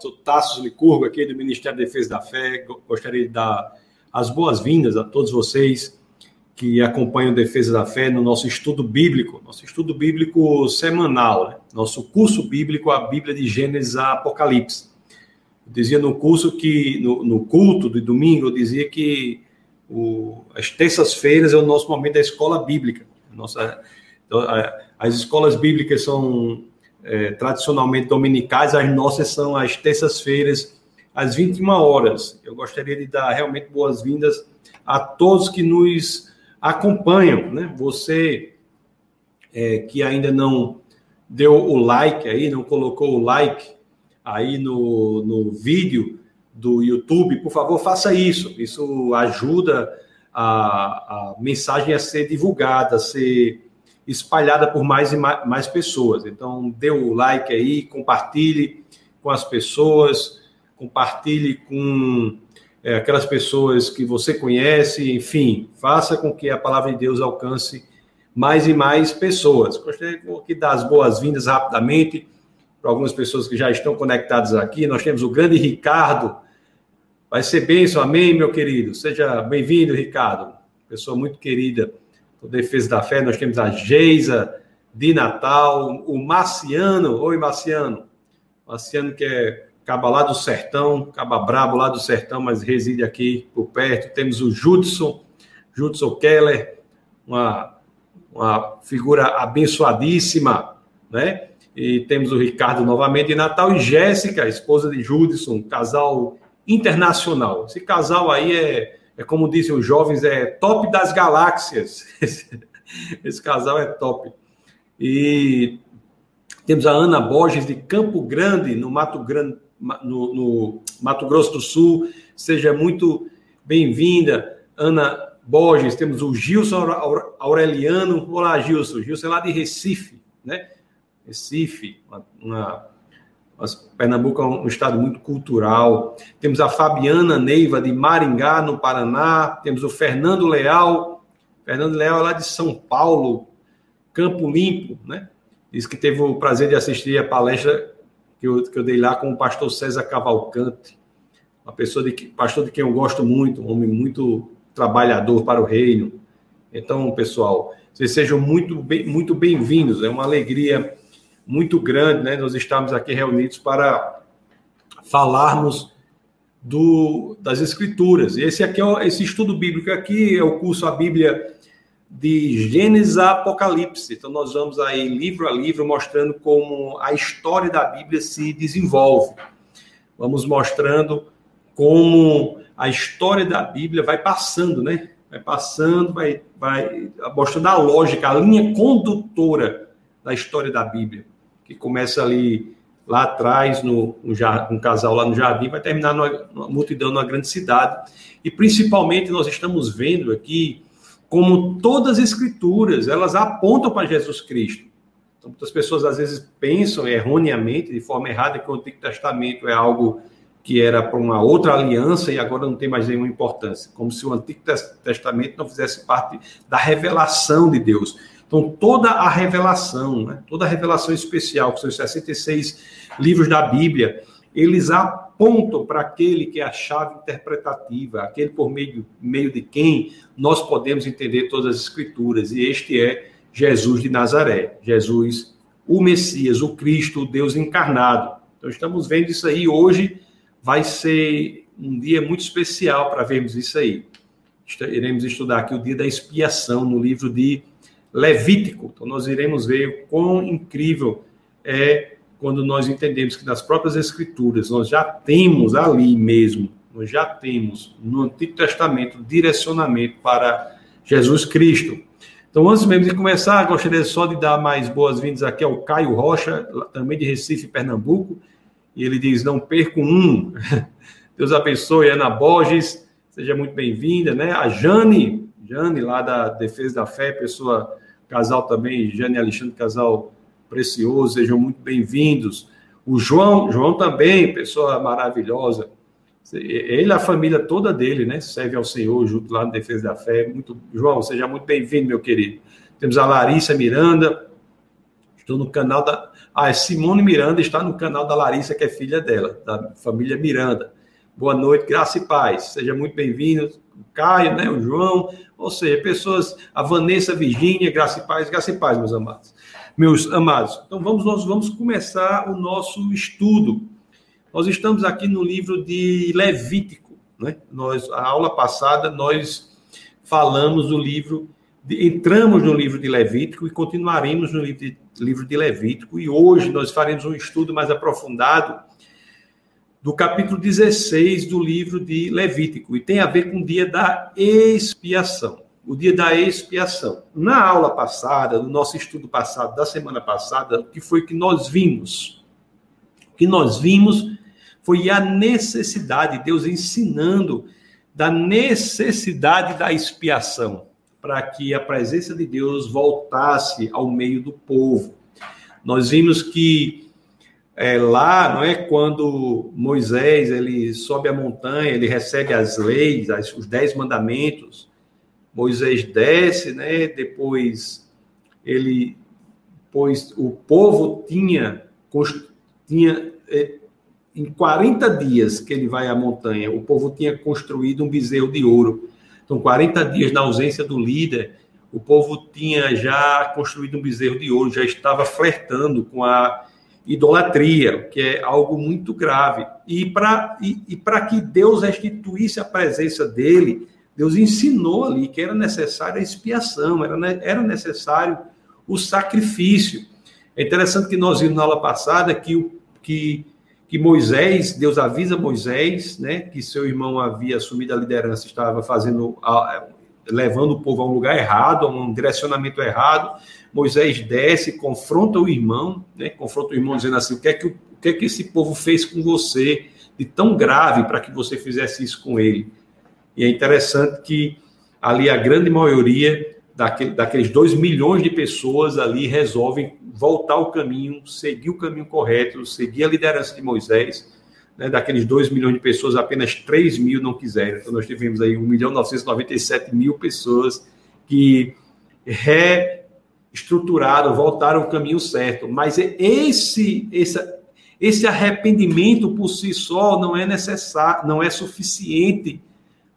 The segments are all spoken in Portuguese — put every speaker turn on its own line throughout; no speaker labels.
sou Tassos Licurgo, aqui do Ministério da Defesa da Fé. Gostaria de dar as boas-vindas a todos vocês que acompanham Defesa da Fé no nosso estudo bíblico, nosso estudo bíblico semanal, né? nosso curso bíblico, a Bíblia de Gênesis a Apocalipse. Eu dizia no curso que, no, no culto de domingo, eu dizia que o, as terças-feiras é o nosso momento da escola bíblica. Nossa, então, as escolas bíblicas são é, tradicionalmente dominicais, as nossas são às terças-feiras, às 21 horas. Eu gostaria de dar realmente boas-vindas a todos que nos acompanham, né? Você é, que ainda não deu o like aí, não colocou o like aí no, no vídeo do YouTube, por favor, faça isso. Isso ajuda a, a mensagem a ser divulgada, a ser espalhada por mais e mais, pessoas. Então, dê o like aí, compartilhe com as pessoas, compartilhe com é, aquelas pessoas que você conhece, enfim, faça com que a palavra de Deus alcance mais e mais pessoas. Gostaria de dar as boas-vindas rapidamente para algumas pessoas que já estão conectadas aqui. Nós temos o grande Ricardo. Vai ser bênção, amém, meu querido? Seja bem-vindo, Ricardo. Pessoa muito querida Defesa da Fé, nós temos a Geisa de Natal, o Marciano, oi Marciano, Marciano que é caba lá do sertão, caba brabo lá do sertão, mas reside aqui por perto, temos o Judson, Judson Keller, uma, uma figura abençoadíssima, né? E temos o Ricardo novamente de Natal e Jéssica, esposa de Judson, casal internacional. Esse casal aí é é como dizem os jovens, é top das galáxias. Esse, casal é top. E temos a Ana Borges de Campo Grande, no Mato Grande, no, no Mato Grosso do Sul. Seja muito bem-vinda, Ana Borges. Temos o Gilson Aureliano. Olá, Gilson. Gilson é lá de Recife, né? Recife, uma, uma Pernambuco é um estado muito cultural. Temos a Fabiana Neiva, de Maringá, no Paraná. Temos o Fernando Leal. Fernando Leal é lá de São Paulo, Campo Limpo, né? Diz que teve o prazer de assistir a palestra que eu, que eu dei lá com o pastor César Cavalcante, uma pessoa de pastor de quem eu gosto muito, um homem muito trabalhador para o reino. Então, pessoal, vocês sejam muito bem, muito bem-vindos. É uma alegria muito grande, né? Nós estamos aqui reunidos para falarmos do, das Escrituras. Esse aqui é esse estudo bíblico aqui é o curso a Bíblia de Gênesis a Apocalipse. Então nós vamos aí livro a livro mostrando como a história da Bíblia se desenvolve. Vamos mostrando como a história da Bíblia vai passando, né? Vai passando, vai, vai mostrando a lógica, a linha condutora da história da Bíblia que começa ali lá atrás, no, um casal lá no jardim, vai terminar numa, numa multidão numa grande cidade. E principalmente nós estamos vendo aqui como todas as escrituras, elas apontam para Jesus Cristo. Então, muitas pessoas às vezes pensam erroneamente, de forma errada, que o Antigo Testamento é algo que era para uma outra aliança e agora não tem mais nenhuma importância, como se o Antigo Testamento não fizesse parte da revelação de Deus. Então, toda a revelação, né, toda a revelação especial, que são os 66 livros da Bíblia, eles apontam para aquele que é a chave interpretativa, aquele por meio, meio de quem nós podemos entender todas as Escrituras, e este é Jesus de Nazaré, Jesus, o Messias, o Cristo, o Deus encarnado. Então, estamos vendo isso aí. Hoje vai ser um dia muito especial para vermos isso aí. Iremos estudar aqui o dia da expiação no livro de Levítico. Então, nós iremos ver o quão incrível é quando nós entendemos que nas próprias Escrituras nós já temos ali mesmo, nós já temos no Antigo Testamento direcionamento para Jesus Cristo. Então, antes mesmo de começar, gostaria só de dar mais boas-vindas aqui ao Caio Rocha, também de Recife, Pernambuco. E ele diz: Não perco um. Deus abençoe, Ana Borges, seja muito bem-vinda, né? A Jane, Jane, lá da Defesa da Fé, pessoa casal também, Jane Alexandre, casal precioso, sejam muito bem-vindos. O João, João também, pessoa maravilhosa. Ele, a família toda dele, né? Serve ao Senhor junto lá no Defesa da Fé. Muito, João, seja muito bem-vindo, meu querido. Temos a Larissa Miranda, Estou no canal da. Ah, Simone Miranda está no canal da Larissa, que é filha dela, da família Miranda. Boa noite, graça e paz. Seja muito bem-vindo. Caio, né, o João, ou seja, pessoas, a Vanessa, Virgínia, graça e paz, graça e paz, meus amados. Meus amados. Então vamos nós vamos começar o nosso estudo. Nós estamos aqui no livro de Levítico, né? Nós a aula passada nós falamos do livro entramos no livro de Levítico e continuaremos no livro de, livro de Levítico. E hoje nós faremos um estudo mais aprofundado do capítulo 16 do livro de Levítico. E tem a ver com o dia da expiação. O dia da expiação. Na aula passada, no nosso estudo passado, da semana passada, o que foi que nós vimos? O que nós vimos foi a necessidade, Deus ensinando da necessidade da expiação para que a presença de Deus voltasse ao meio do povo. Nós vimos que é, lá, não é quando Moisés ele sobe a montanha, ele recebe as leis, as, os dez mandamentos. Moisés desce, né? Depois ele, pois o povo tinha tinha é, em 40 dias que ele vai à montanha, o povo tinha construído um bezerro de ouro então, 40 dias na ausência do líder, o povo tinha já construído um bezerro de ouro, já estava flertando com a idolatria, que é algo muito grave. E para e, e que Deus restituísse a presença dele, Deus ensinou ali que era necessária a expiação, era, era necessário o sacrifício. É interessante que nós vimos na aula passada que, que que Moisés, Deus avisa Moisés, né, que seu irmão havia assumido a liderança, estava fazendo, levando o povo a um lugar errado, a um direcionamento errado. Moisés desce, confronta o irmão, né, confronta o irmão dizendo assim: o que é que, o que, é que esse povo fez com você de tão grave para que você fizesse isso com ele? E é interessante que ali a grande maioria daquele, daqueles dois milhões de pessoas ali resolvem voltar ao caminho, seguir o caminho correto, seguir a liderança de Moisés. Né, daqueles 2 milhões de pessoas, apenas 3 mil não quiseram. Então, nós tivemos aí 1 milhão 997 mil pessoas que reestruturaram, voltaram ao caminho certo. Mas esse, esse, esse arrependimento por si só não é necessário, não é suficiente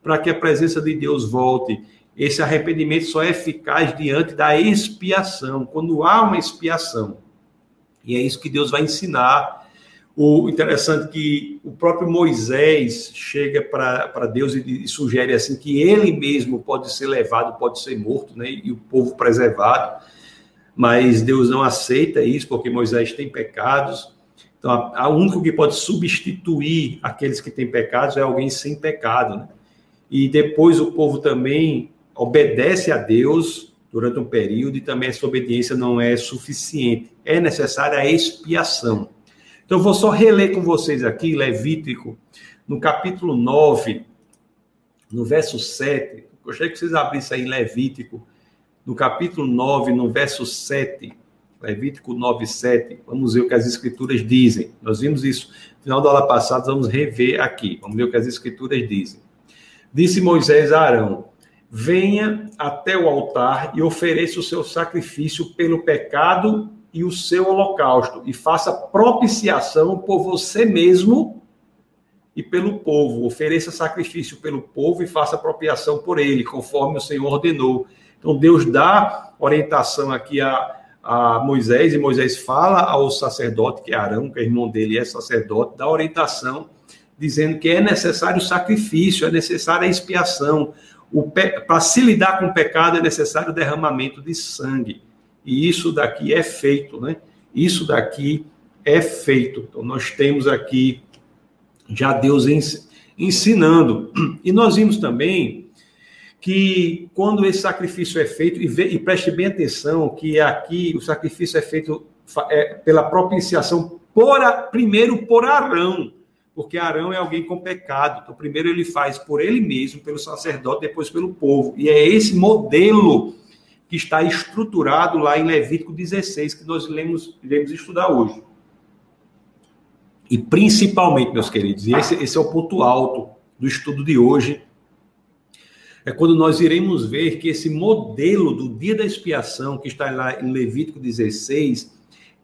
para que a presença de Deus volte. Esse arrependimento só é eficaz diante da expiação, quando há uma expiação. E é isso que Deus vai ensinar. O interessante é que o próprio Moisés chega para Deus e, e, sugere assim que ele mesmo pode ser levado, pode ser morto, né? E o povo preservado. Mas Deus não aceita isso porque Moisés tem pecados. Então, a, a único que pode substituir aqueles que têm pecados é alguém sem pecado, né? E depois o povo também obedece a Deus durante um período e também essa obediência não é suficiente. É necessária a expiação. Então, eu vou só reler com vocês aqui, Levítico, no capítulo 9, no verso 7. Gostaria que vocês abrissem aí Levítico, no capítulo 9, no verso 7. Levítico 9, 7. Vamos ver o que as escrituras dizem. Nós vimos isso no final da aula passada, vamos rever aqui. Vamos ver o que as escrituras dizem. Disse Moisés a Arão: venha até o altar e ofereça o seu sacrifício pelo pecado e o seu holocausto, e faça propiciação por você mesmo e pelo povo. Ofereça sacrifício pelo povo e faça apropriação por ele, conforme o Senhor ordenou. Então, Deus dá orientação aqui a, a Moisés, e Moisés fala ao sacerdote, que é Arão, que é irmão dele, é sacerdote, dá orientação, dizendo que é necessário sacrifício, é necessária expiação, para se lidar com o pecado é necessário derramamento de sangue. E isso daqui é feito, né? Isso daqui é feito. Então, nós temos aqui já Deus ensinando. E nós vimos também que quando esse sacrifício é feito, e, ve, e preste bem atenção, que aqui o sacrifício é feito é, pela propiciação por a, primeiro por Arão porque Arão é alguém com pecado. Então, primeiro ele faz por ele mesmo, pelo sacerdote, depois pelo povo. E é esse modelo que está estruturado lá em Levítico 16, que nós iremos, iremos estudar hoje. E principalmente, meus queridos, e esse, esse é o ponto alto do estudo de hoje, é quando nós iremos ver que esse modelo do dia da expiação, que está lá em Levítico 16,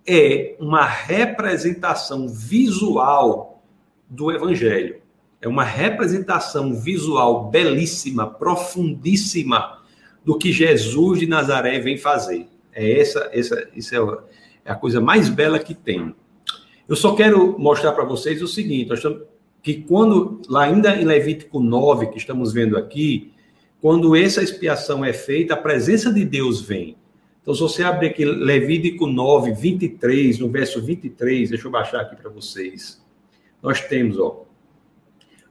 é uma representação visual do evangelho. É uma representação visual belíssima, profundíssima do que Jesus de Nazaré vem fazer. É essa, essa, isso é, é a coisa mais bela que tem. Eu só quero mostrar para vocês o seguinte: que quando, lá ainda em Levítico 9, que estamos vendo aqui, quando essa expiação é feita, a presença de Deus vem. Então, se você abrir aqui Levítico 9, 23, no verso 23, deixa eu baixar aqui para vocês. Nós temos, ó.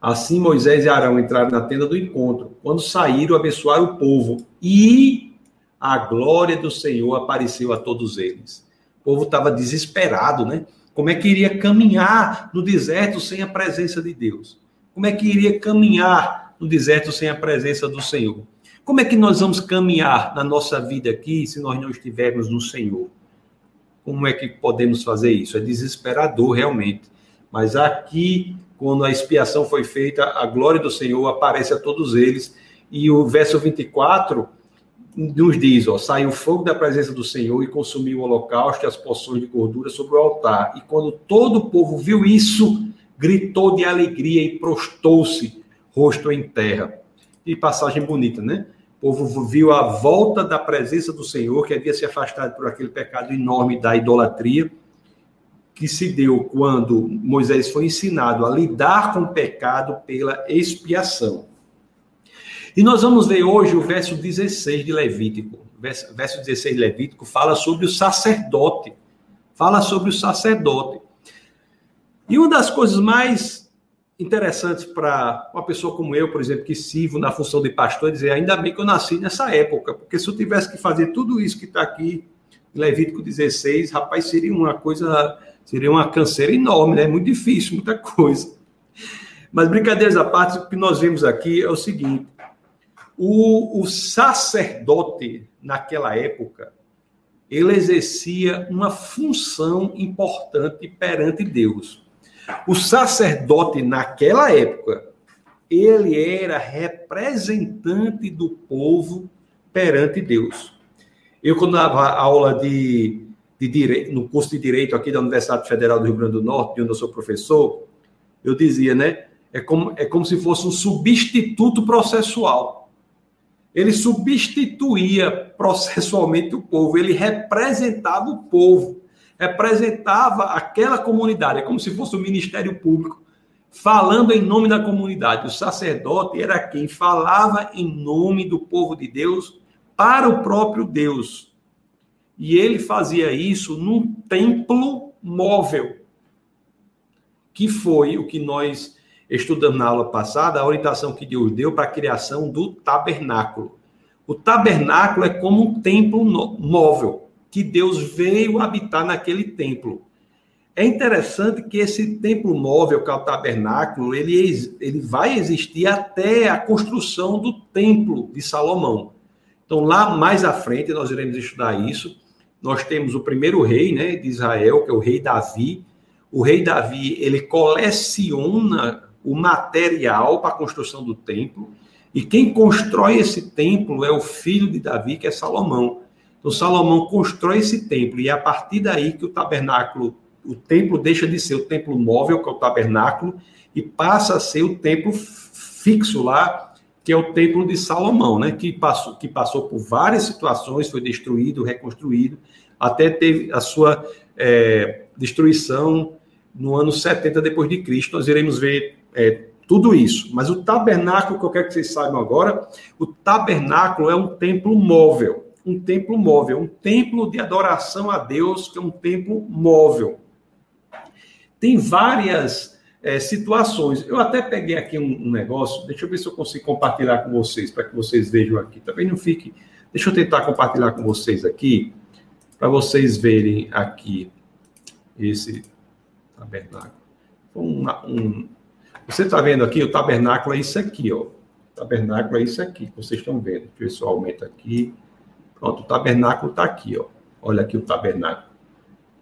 Assim Moisés e Arão entraram na tenda do encontro. Quando saíram, abençoaram o povo. E a glória do Senhor apareceu a todos eles. O povo estava desesperado, né? Como é que iria caminhar no deserto sem a presença de Deus? Como é que iria caminhar no deserto sem a presença do Senhor? Como é que nós vamos caminhar na nossa vida aqui se nós não estivermos no Senhor? Como é que podemos fazer isso? É desesperador, realmente. Mas aqui, quando a expiação foi feita, a glória do Senhor aparece a todos eles. E o verso 24 nos diz, ó, saiu fogo da presença do Senhor e consumiu o holocausto e as porções de gordura sobre o altar. E quando todo o povo viu isso, gritou de alegria e prostou-se, rosto em terra. E passagem bonita, né? O povo viu a volta da presença do Senhor, que havia se afastado por aquele pecado enorme da idolatria, que se deu quando Moisés foi ensinado a lidar com o pecado pela expiação. E nós vamos ver hoje o verso 16 de Levítico. Verso, verso 16 de Levítico fala sobre o sacerdote. Fala sobre o sacerdote. E uma das coisas mais interessantes para uma pessoa como eu, por exemplo, que sirvo na função de pastor, dizer, ainda bem que eu nasci nessa época, porque se eu tivesse que fazer tudo isso que está aqui em Levítico 16, rapaz, seria uma coisa, seria uma canseira enorme, né? Muito difícil, muita coisa. Mas brincadeiras à parte, o que nós vemos aqui é o seguinte: o, o sacerdote, naquela época, ele exercia uma função importante perante Deus. O sacerdote, naquela época, ele era representante do povo perante Deus. Eu, quando dava aula de, de direito, no curso de Direito aqui da Universidade Federal do Rio Grande do Norte, de onde eu sou professor, eu dizia, né? É como, é como se fosse um substituto processual ele substituía processualmente o povo, ele representava o povo, representava aquela comunidade, é como se fosse o Ministério Público, falando em nome da comunidade. O sacerdote era quem falava em nome do povo de Deus para o próprio Deus. E ele fazia isso num templo móvel, que foi o que nós estudando na aula passada, a orientação que Deus deu para a criação do tabernáculo. O tabernáculo é como um templo móvel, que Deus veio habitar naquele templo. É interessante que esse templo móvel, que é o tabernáculo, ele, ele vai existir até a construção do templo de Salomão. Então, lá mais à frente, nós iremos estudar isso. Nós temos o primeiro rei né, de Israel, que é o rei Davi. O rei Davi, ele coleciona o material para a construção do templo. E quem constrói esse templo é o filho de Davi, que é Salomão. Então, Salomão constrói esse templo, e é a partir daí que o tabernáculo, o templo deixa de ser o templo móvel, que é o tabernáculo, e passa a ser o templo fixo lá, que é o templo de Salomão, né? que, passou, que passou por várias situações, foi destruído, reconstruído, até teve a sua é, destruição no ano 70 depois de Cristo. Nós iremos ver é, tudo isso. Mas o tabernáculo, que eu quero que vocês saibam agora, o tabernáculo é um templo móvel. Um templo móvel, um templo de adoração a Deus, que é um templo móvel. Tem várias é, situações. Eu até peguei aqui um, um, negócio, deixa eu ver se eu consigo compartilhar com vocês, para que vocês vejam aqui. Também não fique. Deixa eu tentar compartilhar com vocês aqui, para vocês verem aqui esse tabernáculo. Um, você está vendo aqui, o tabernáculo é isso aqui, ó. O tabernáculo é isso aqui, vocês estão vendo. Deixa eu ver se eu aumento aqui. Pronto, o tabernáculo está aqui, ó. Olha aqui o tabernáculo.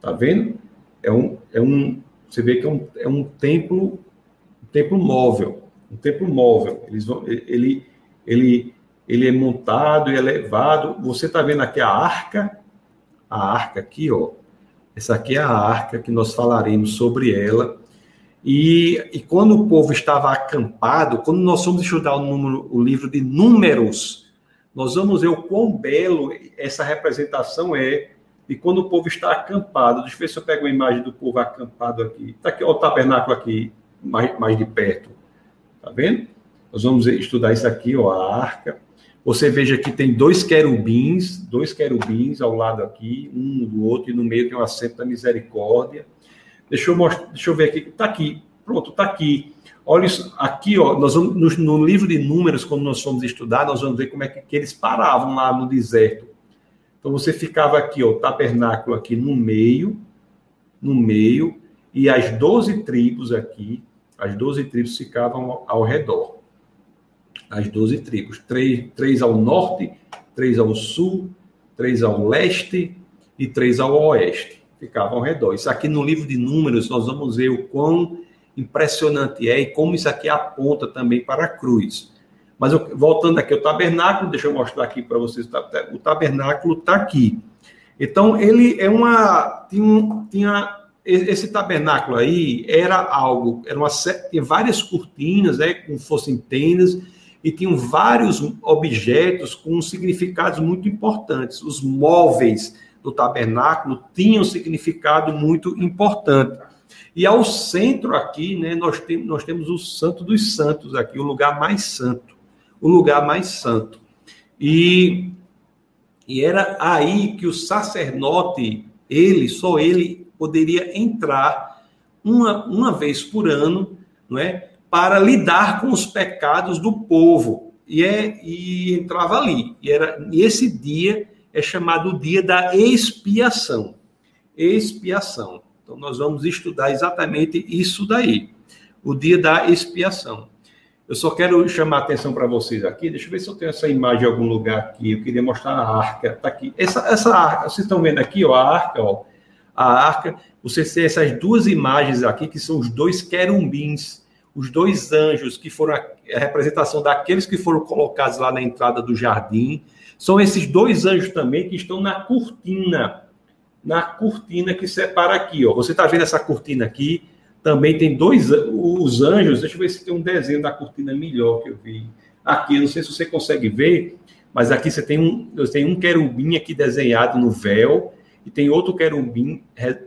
Tá vendo? É um, é um, você vê que é um, é um templo, um templo móvel, um templo móvel. Eles vão, ele, ele, ele é montado e elevado. Você está vendo aqui a arca, a arca aqui, ó. Essa aqui é a arca que nós falaremos sobre ela. E, e quando o povo estava acampado, quando nós vamos estudar o, número, o livro de Números, nós vamos ver o quão belo essa representação é de quando o povo está acampado. Deixa eu ver se eu pego uma imagem do povo acampado aqui. Está aqui ó, o tabernáculo aqui, mais, mais de perto. Está vendo? Nós vamos estudar isso aqui, ó, a arca. Você veja que tem dois querubins, dois querubins ao lado aqui, um do outro, e no meio tem o assento da misericórdia. Deixa eu mostrar, deixa eu ver aqui, está aqui, pronto, está aqui. Olha isso, aqui, ó, nós vamos, no, no, livro de números, quando nós fomos estudar, nós vamos ver como é que, que eles paravam lá no deserto. Então você ficava aqui, ó, o tabernáculo aqui no meio, no meio, e as doze tribos aqui, as doze tribos ficavam ao, ao redor as doze tribos. Três, três ao norte, três ao sul, três ao leste e três ao oeste. Ficavam ao redor. Isso aqui no livro de Números, nós vamos ver o quão impressionante é e como isso aqui aponta também para a cruz. Mas eu, voltando aqui ao tabernáculo, deixa eu mostrar aqui para vocês. O tabernáculo está aqui. Então, ele é uma. Tinha, tinha esse tabernáculo aí era algo, era uma, tinha várias cortinas, né, como fossem tendas, e tinham vários objetos com significados muito importantes. Os móveis do tabernáculo tinham significado muito importante. E ao centro aqui, né, nós, tem, nós temos o Santo dos Santos aqui, o lugar mais santo. O lugar mais santo. E, e era aí que o sacerdote, ele, só ele, poderia entrar uma, uma vez por ano, não é? para lidar com os pecados do povo. E, é, e entrava ali. E, era, e esse dia é chamado o dia da expiação. Expiação. Então, nós vamos estudar exatamente isso daí. O dia da expiação. Eu só quero chamar a atenção para vocês aqui. Deixa eu ver se eu tenho essa imagem em algum lugar aqui. Eu queria mostrar a arca. Está aqui. Essa, essa arca, vocês estão vendo aqui, ó, a arca, ó. A arca, vocês têm essas duas imagens aqui, que são os dois querumbins os dois anjos que foram a, representação daqueles que foram colocados lá na entrada do jardim, são esses dois anjos também que estão na cortina, na cortina que separa aqui, ó. Você está vendo essa cortina aqui? Também tem dois os anjos. Deixa eu ver se tem um desenho da cortina melhor que eu vi. Aqui, não sei se você consegue ver, mas aqui você tem um, você tem um querubim aqui desenhado no véu e tem outro querubim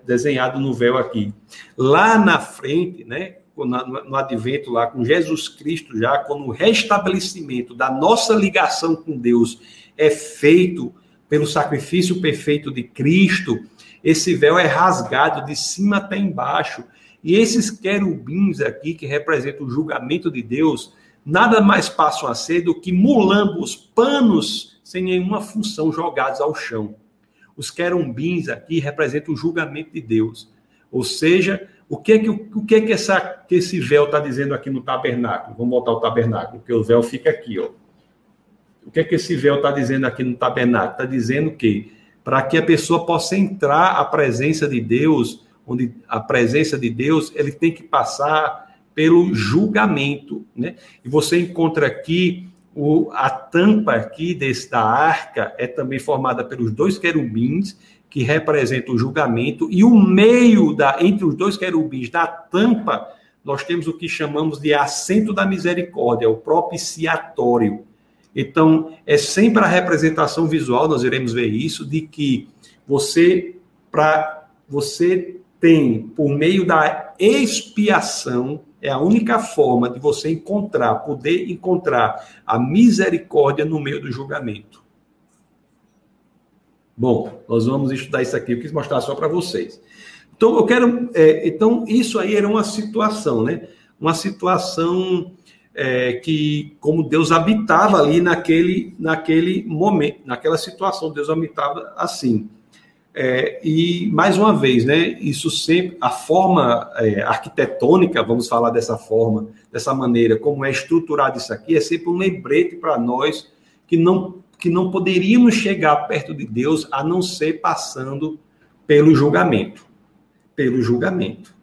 desenhado no véu aqui. Lá na frente, né? no advento lá com Jesus Cristo já, quando o restabelecimento da nossa ligação com Deus é feito pelo sacrifício perfeito de Cristo, esse véu é rasgado de cima até embaixo. E esses querubins aqui, que representam o julgamento de Deus, nada mais passam a ser do que mulambos, panos sem nenhuma função jogados ao chão. Os querubins aqui representam o julgamento de Deus. Ou seja, o que é que, o que, é que, essa, que esse véu está dizendo aqui no tabernáculo? Vamos voltar ao tabernáculo, porque o véu fica aqui, ó. O que é que esse véu está dizendo aqui no tabernáculo? Está dizendo que para que a pessoa possa entrar à presença de Deus, onde a presença de Deus, ele tem que passar pelo julgamento, né? E você encontra aqui o, a tampa aqui desse, da arca é também formada pelos dois querubins que representa o julgamento, e o meio da entre os dois querubins da tampa, nós temos o que chamamos de assento da misericórdia, o propiciatório. Então, é sempre a representação visual, nós iremos ver isso, de que você, para você tem, por meio da expiação, é a única forma de você encontrar, poder encontrar a misericórdia no meio do julgamento. Bom, nós vamos estudar isso aqui. Eu quis mostrar só para vocês. Então, eu quero. É, então, isso aí era uma situação, né? Uma situação é, que, como Deus habitava ali naquele, naquele momento, naquela situação, Deus habitava assim. É, e, mais uma vez, né, isso sempre, a forma é, arquitetônica, vamos falar dessa forma, dessa maneira, como é estruturado isso aqui, é sempre um lembrete para nós que não que não poderíamos chegar perto de Deus a não ser passando pelo julgamento. Pelo julgamento.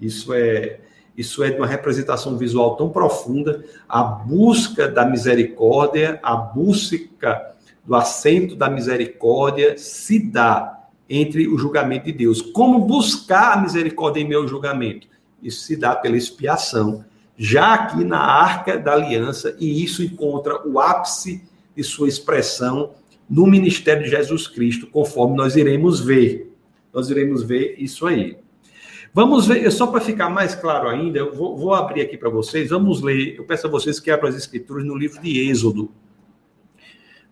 Isso é isso é de uma representação visual tão profunda, a busca da misericórdia, a busca do assento da misericórdia se dá entre o julgamento de Deus. Como buscar a misericórdia em meu julgamento? Isso se dá pela expiação, já aqui na arca da aliança, e isso encontra o ápice de sua expressão no ministério de Jesus Cristo, conforme nós iremos ver. Nós iremos ver isso aí. Vamos ver, só para ficar mais claro ainda, eu vou, vou abrir aqui para vocês, vamos ler, eu peço a vocês que abram as escrituras no livro de Êxodo.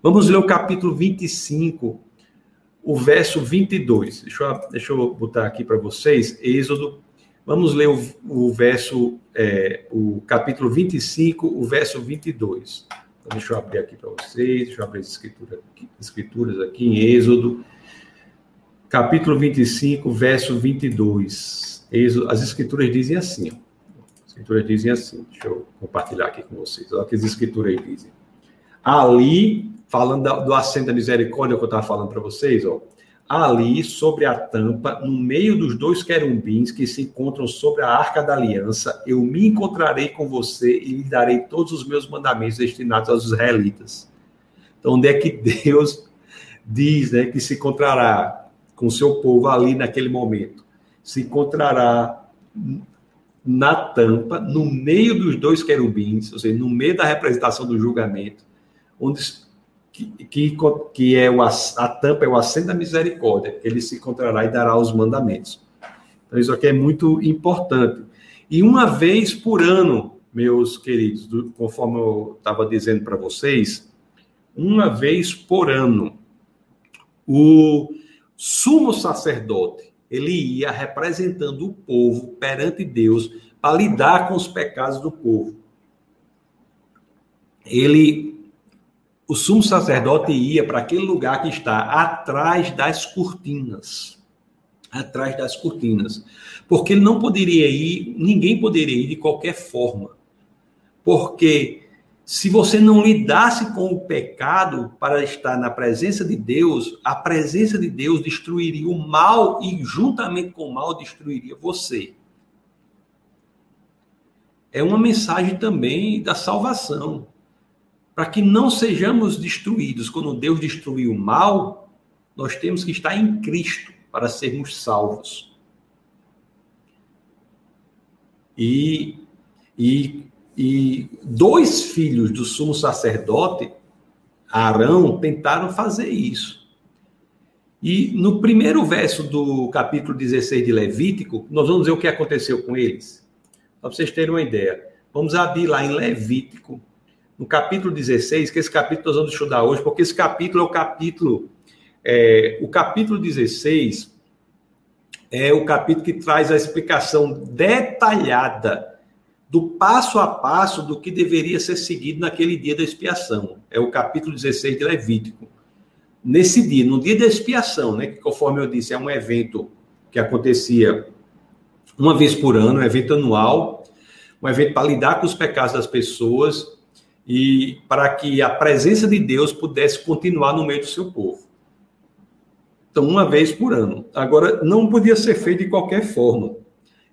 Vamos ler o capítulo 25, o verso 22. Deixa eu, deixa eu botar aqui para vocês, Êxodo. Vamos ler o, o verso, é, o capítulo 25, o verso 22. Então, deixa eu abrir aqui para vocês, deixa eu abrir as escrituras, escrituras aqui em Êxodo, capítulo 25, verso 22. Êxodo, as escrituras dizem assim, ó. As escrituras dizem assim, deixa eu compartilhar aqui com vocês. Olha o que as escrituras dizem. Ali falando do assento da misericórdia que eu estava falando para vocês, ó, ali sobre a tampa, no meio dos dois querumbins que se encontram sobre a arca da aliança, eu me encontrarei com você e lhe darei todos os meus mandamentos destinados aos israelitas. Então, onde é que Deus diz né, que se encontrará com seu povo ali naquele momento? Se encontrará na tampa, no meio dos dois querubins, ou seja, no meio da representação do julgamento, onde que, que, que é o, a tampa é o assento da misericórdia, ele se encontrará e dará os mandamentos. Então, isso aqui é muito importante. E uma vez por ano, meus queridos, do, conforme eu estava dizendo para vocês, uma vez por ano, o sumo sacerdote, ele ia representando o povo perante Deus para lidar com os pecados do povo. Ele o sumo sacerdote ia para aquele lugar que está atrás das cortinas. Atrás das cortinas. Porque ele não poderia ir, ninguém poderia ir de qualquer forma. Porque se você não lidasse com o pecado para estar na presença de Deus, a presença de Deus destruiria o mal e, juntamente com o mal, destruiria você. É uma mensagem também da salvação para que não sejamos destruídos. Quando Deus destruiu o mal, nós temos que estar em Cristo para sermos salvos. E, e, e dois filhos do sumo sacerdote, Arão, tentaram fazer isso. E no primeiro verso do capítulo 16 de Levítico, nós vamos ver o que aconteceu com eles. Para vocês terem uma ideia. Vamos abrir lá em Levítico, no capítulo 16, que esse capítulo nós vamos estudar hoje, porque esse capítulo é o capítulo. É, o capítulo 16 é o capítulo que traz a explicação detalhada do passo a passo do que deveria ser seguido naquele dia da expiação. É o capítulo 16 de Levítico. Nesse dia, no dia da expiação, né, que conforme eu disse, é um evento que acontecia uma vez por ano, um evento anual, um evento para lidar com os pecados das pessoas, e para que a presença de Deus pudesse continuar no meio do seu povo. Então, uma vez por ano. Agora, não podia ser feito de qualquer forma.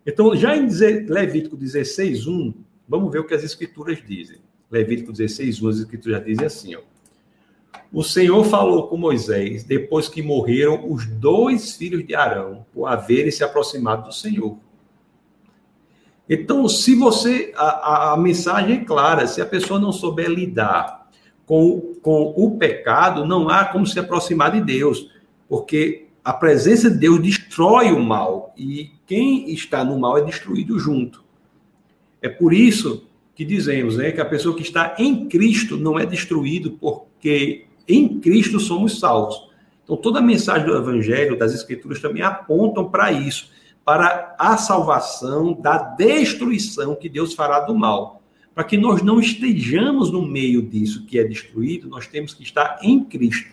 Então, já em Levítico 16, 1, vamos ver o que as escrituras dizem. Levítico 16, 1, as escrituras dizem assim, ó. O Senhor falou com Moisés depois que morreram os dois filhos de Arão, por haverem se aproximado do Senhor. Então, se você. A, a, mensagem é clara: se a pessoa não souber lidar com, com o pecado, não há como se aproximar de Deus, porque a presença de Deus destrói o mal e quem está no mal é destruído junto. É por isso que dizemos né, que a pessoa que está em Cristo não é destruído, porque em Cristo somos salvos. Então, toda a mensagem do Evangelho, das Escrituras, também apontam para isso para a salvação da destruição que Deus fará do mal. Para que nós não estejamos no meio disso que é destruído, nós temos que estar em Cristo.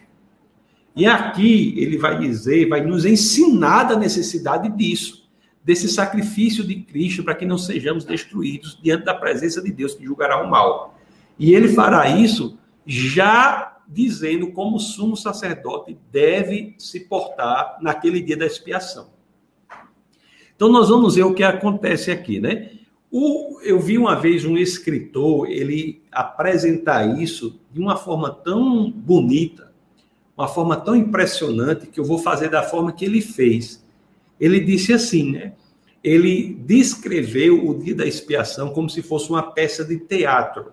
E aqui ele vai dizer, vai nos ensinar da necessidade disso, desse sacrifício de Cristo, para que não sejamos destruídos diante da presença de Deus que julgará o mal. E ele fará isso já dizendo como o sumo sacerdote deve se portar naquele dia da expiação. Então, nós vamos ver o que acontece aqui, né? O, eu vi uma vez um escritor ele apresentar isso de uma forma tão bonita, uma forma tão impressionante que eu vou fazer da forma que ele fez. Ele disse assim, né? Ele descreveu o dia da expiação como se fosse uma peça de teatro.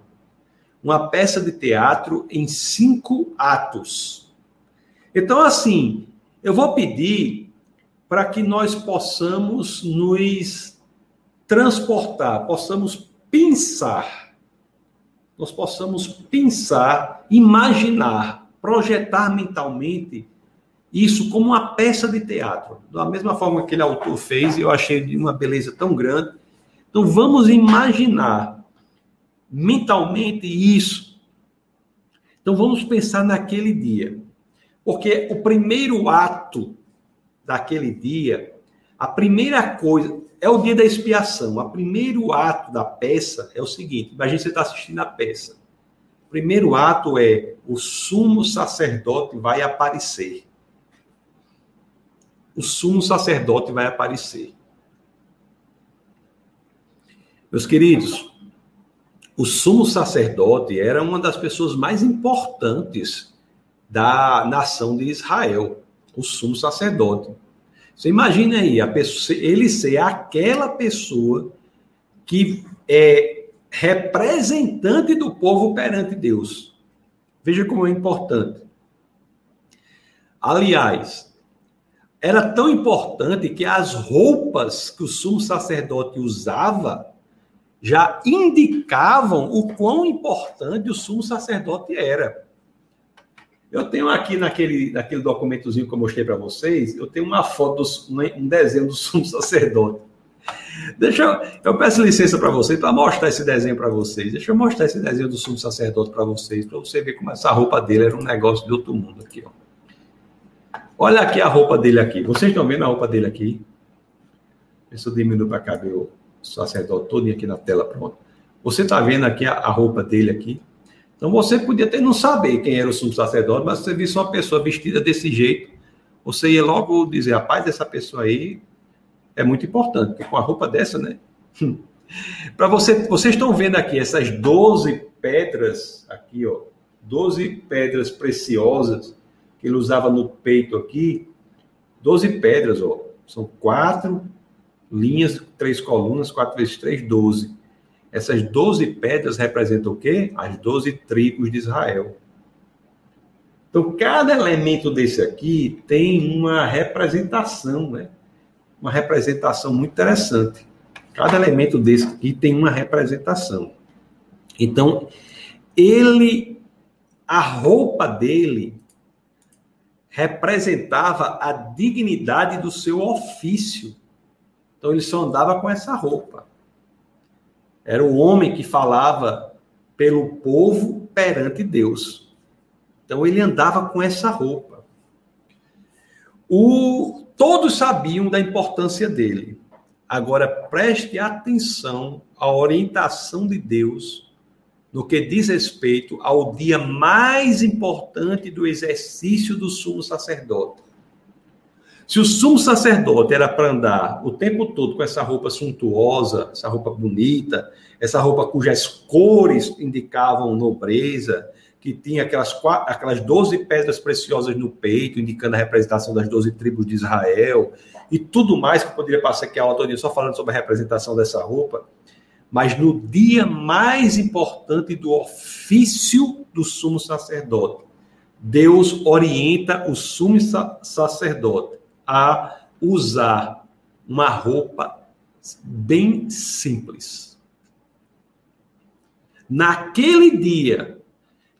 Uma peça de teatro em cinco atos. Então, assim, eu vou pedir para que nós possamos nos transportar, possamos pensar, nós possamos pensar, imaginar projetar mentalmente isso como uma peça de teatro. Da mesma forma que aquele autor fez, eu achei de uma beleza tão grande. Então vamos imaginar mentalmente isso. Então vamos pensar naquele dia. Porque o primeiro ato daquele dia, a primeira coisa, é o dia da expiação. O primeiro ato da peça é o seguinte: imagine você está assistindo a peça. O primeiro ato é o sumo sacerdote vai aparecer. O sumo sacerdote vai aparecer. Meus queridos, o sumo sacerdote era uma das pessoas mais importantes da nação de Israel, o sumo sacerdote. Você imagina aí, pessoa, ele ser aquela pessoa que é representante do povo perante Deus. Veja como é importante. Aliás, era tão importante que as roupas que o sumo sacerdote usava já indicavam o quão importante o sumo sacerdote era. Eu tenho aqui naquele, naquele documentozinho que eu mostrei para vocês, eu tenho uma foto, do, um desenho do sumo sacerdote. Deixa eu, eu peço licença para vocês para mostrar esse desenho para vocês. Deixa eu mostrar esse desenho do sumo sacerdote para vocês, para você ver como essa roupa dele era um negócio de outro mundo aqui, ó. Olha aqui a roupa dele aqui. Vocês estão vendo a roupa dele aqui? Deixa eu diminuir para cá ver o sacerdote todo aqui na tela, pronto. Você está vendo aqui a, a, roupa dele aqui? Então você podia até não saber quem era o sumo sacerdote, mas você visse uma pessoa vestida desse jeito, você ia logo dizer, rapaz, essa pessoa aí é muito importante, porque com a roupa dessa, né? Para você, vocês estão vendo aqui essas 12 pedras aqui, ó, 12 pedras preciosas ele usava no peito aqui, 12 pedras, ó, são quatro linhas, três colunas, quatro vezes três, 12. Essas 12 pedras representam o quê? As 12 tribos de Israel. Então, cada elemento desse aqui tem uma representação, né? uma representação muito interessante. Cada elemento desse aqui tem uma representação. Então, ele, a roupa dele representava a dignidade do seu ofício. Então, ele só andava com essa roupa. Era o homem que falava pelo povo perante Deus. Então, ele andava com essa roupa. O Todos sabiam da importância dele. Agora preste atenção à orientação de Deus no que diz respeito ao dia mais importante do exercício do sumo sacerdote. Se o sumo sacerdote era para andar o tempo todo com essa roupa suntuosa, essa roupa bonita, essa roupa cujas cores indicavam nobreza, que tinha aquelas, quatro, aquelas 12 pedras preciosas no peito, indicando a representação das 12 tribos de Israel, e tudo mais que poderia passar aqui a autoria só falando sobre a representação dessa roupa. Mas no dia mais importante do ofício do sumo sacerdote, Deus orienta o sumo sacerdote a usar uma roupa bem simples. Naquele dia,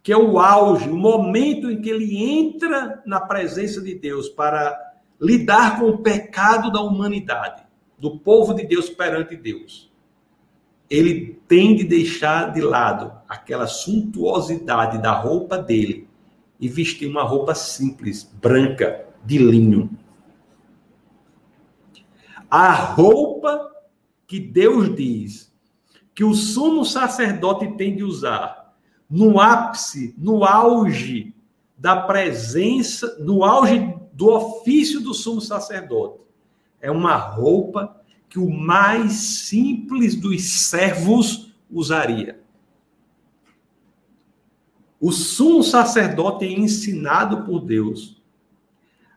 que é o auge, o momento em que ele entra na presença de Deus para lidar com o pecado da humanidade, do povo de Deus perante Deus. Ele tem de deixar de lado aquela suntuosidade da roupa dele e vestir uma roupa simples, branca, de linho. A roupa que Deus diz que o sumo sacerdote tem de usar no ápice, no auge da presença, no auge do ofício do sumo sacerdote. É uma roupa que o mais simples dos servos usaria. o sumo sacerdote é ensinado por Deus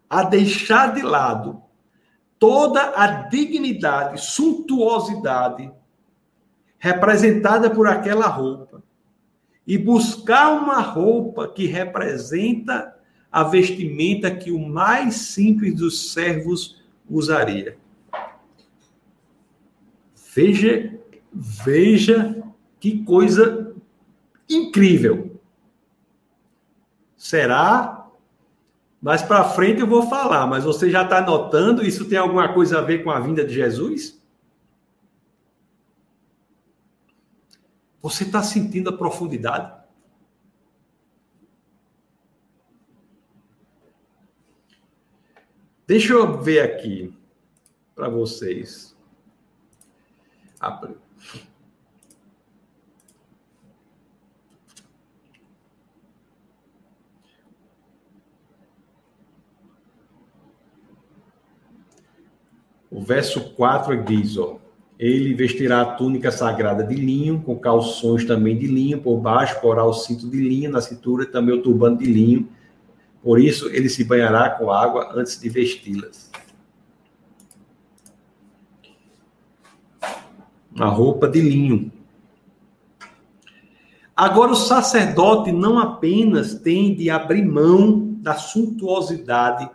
a deixar de lado toda a dignidade, suntuosidade representada por aquela roupa e buscar uma roupa que representa a vestimenta que o mais simples dos servos usaria. Veja, veja que coisa incrível. Será? Mais para frente eu vou falar, mas você já está notando? Isso tem alguma coisa a ver com a vinda de Jesus? Você está sentindo a profundidade? Deixa eu ver aqui para vocês. O verso 4 diz, ó, ele vestirá a túnica sagrada de linho, com calções também de linho, por baixo porá o cinto de linho, na cintura também o turbante de linho. Por isso ele se banhará com água antes de vesti-las. Uma roupa de linho. Agora o sacerdote não apenas tem de abrir mão da suntuosidade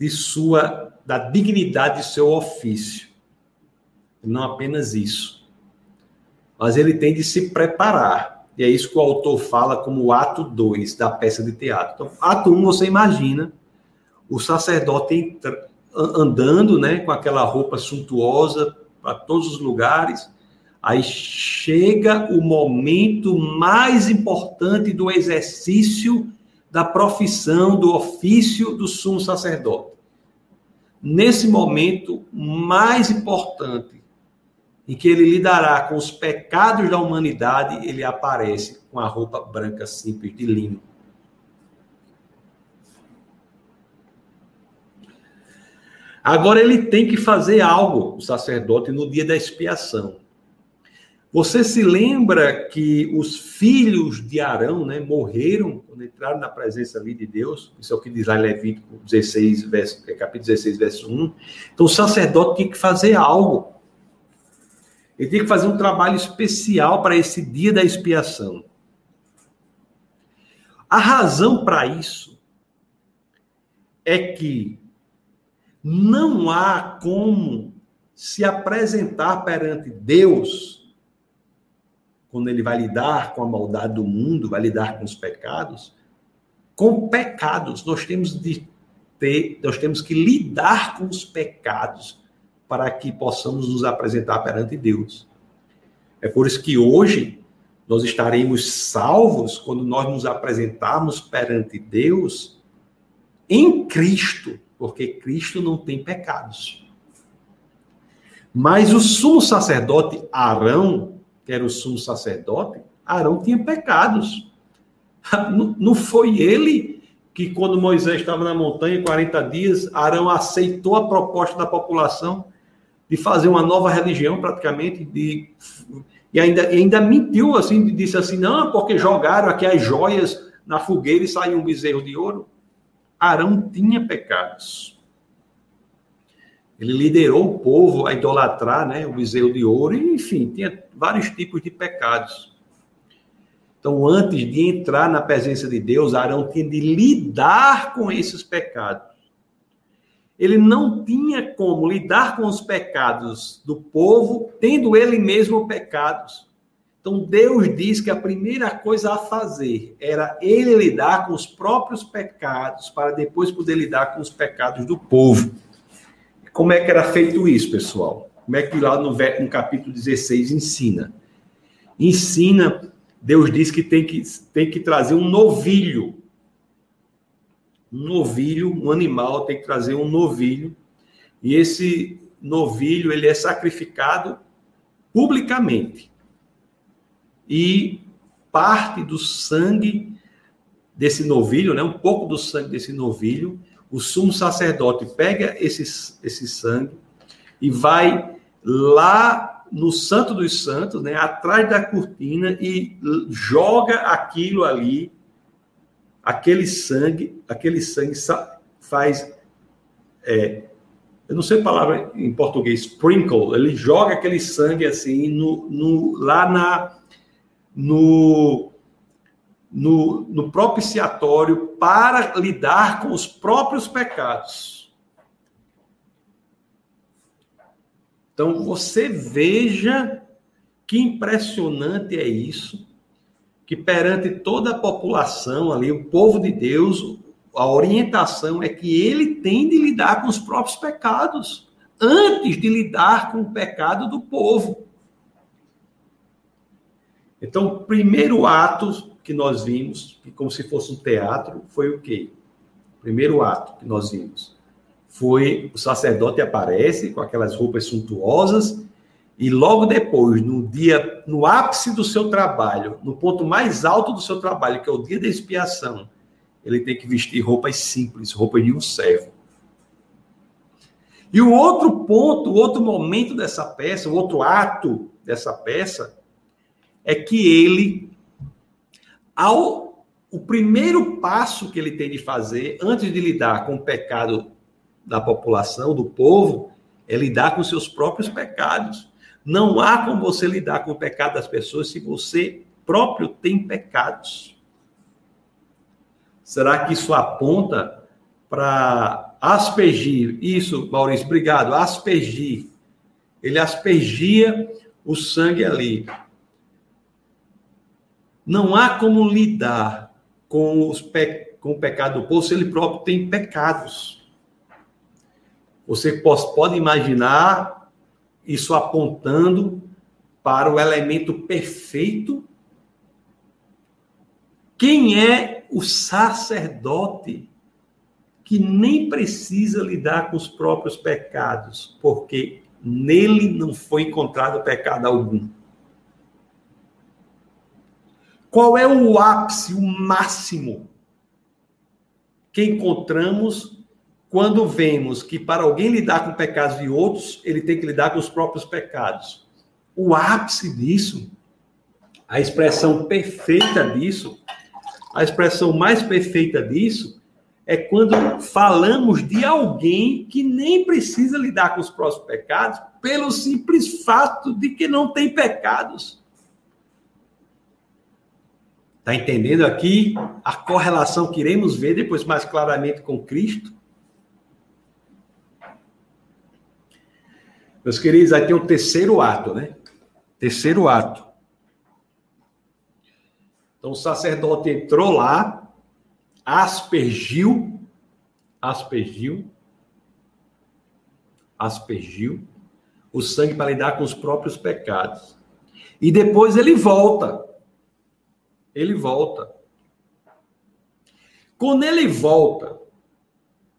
de sua da dignidade de seu ofício. Não apenas isso. Mas ele tem de se preparar. E é isso que o autor fala como o ato 2 da peça de teatro. Então, ato 1, um, você imagina o sacerdote andando, né, com aquela roupa suntuosa para todos os lugares. Aí chega o momento mais importante do exercício da profissão, do ofício do sumo sacerdote. Nesse momento mais importante, em que ele lidará com os pecados da humanidade, ele aparece com a roupa branca simples de linho. Agora ele tem que fazer algo, o sacerdote, no dia da expiação. Você se lembra que os filhos de Arão né, morreram quando entraram na presença ali de Deus? Isso é o que diz lá em Levítico 16, verso, é capítulo 16, verso 1. Então o sacerdote tinha que fazer algo. Ele tinha que fazer um trabalho especial para esse dia da expiação. A razão para isso é que não há como se apresentar perante Deus quando ele vai lidar com a maldade do mundo, vai lidar com os pecados, com pecados, nós temos de ter, nós temos que lidar com os pecados para que possamos nos apresentar perante Deus. É por isso que hoje nós estaremos salvos quando nós nos apresentarmos perante Deus em Cristo, porque Cristo não tem pecados. Mas o sumo sacerdote Arão, que era o sumo sacerdote, Arão tinha pecados. Não foi ele que, quando Moisés estava na montanha, 40 dias, Arão aceitou a proposta da população de fazer uma nova religião, praticamente, de, e ainda, ainda mentiu assim, disse assim: não, porque jogaram aqui as joias na fogueira e saiu um bezerro de ouro. Arão tinha pecados. Ele liderou o povo a idolatrar né, o bezerro de ouro, enfim, tinha vários tipos de pecados. Então, antes de entrar na presença de Deus, Arão tinha de lidar com esses pecados. Ele não tinha como lidar com os pecados do povo, tendo ele mesmo pecados. Então, Deus diz que a primeira coisa a fazer era ele lidar com os próprios pecados, para depois poder lidar com os pecados do povo. Como é que era feito isso, pessoal? Como é que lá no, capítulo 16 ensina? Ensina, Deus diz que tem que, tem que trazer um novilho. Um novilho, um animal tem que trazer um novilho. E esse novilho, ele é sacrificado publicamente. E parte do sangue desse novilho, né, um pouco do sangue desse novilho, o sumo sacerdote pega esse, esse sangue e vai lá no Santo dos Santos, né, atrás da cortina e joga aquilo ali, aquele sangue, aquele sangue faz, é, eu não sei a palavra em português, sprinkle, ele joga aquele sangue assim no, no lá na no, no, no propiciatório para lidar com os próprios pecados. Então você veja que impressionante é isso, que perante toda a população ali, o povo de Deus, a orientação é que ele tem de lidar com os próprios pecados antes de lidar com o pecado do povo. Então, o primeiro ato que nós vimos, como se fosse um teatro, foi o quê? O primeiro ato que nós vimos foi o sacerdote aparece com aquelas roupas suntuosas e logo depois, no dia, no ápice do seu trabalho, no ponto mais alto do seu trabalho, que é o dia da expiação, ele tem que vestir roupas simples, roupas de um servo. E o outro ponto, o outro momento dessa peça, o outro ato dessa peça, é que ele, ao o primeiro passo que ele tem de fazer antes de lidar com o pecado da população, do povo, é lidar com seus próprios pecados. Não há como você lidar com o pecado das pessoas se você próprio tem pecados. Será que isso aponta para aspergir? Isso, Maurício, obrigado. Aspergir. Ele aspergia o sangue ali. Não há como lidar com, os pe... com o pecado do povo se ele próprio tem pecados. Você pode imaginar isso apontando para o elemento perfeito. Quem é o sacerdote que nem precisa lidar com os próprios pecados, porque nele não foi encontrado pecado algum? Qual é o ápice, o máximo que encontramos quando vemos que para alguém lidar com pecados de outros, ele tem que lidar com os próprios pecados? O ápice disso, a expressão perfeita disso, a expressão mais perfeita disso é quando falamos de alguém que nem precisa lidar com os próprios pecados pelo simples fato de que não tem pecados. Está entendendo aqui a correlação que iremos ver depois mais claramente com Cristo? Meus queridos, aí tem o terceiro ato, né? Terceiro ato. Então o sacerdote entrou lá, aspergiu, aspergiu, aspergiu o sangue para lidar com os próprios pecados. E depois ele volta ele volta. Quando ele volta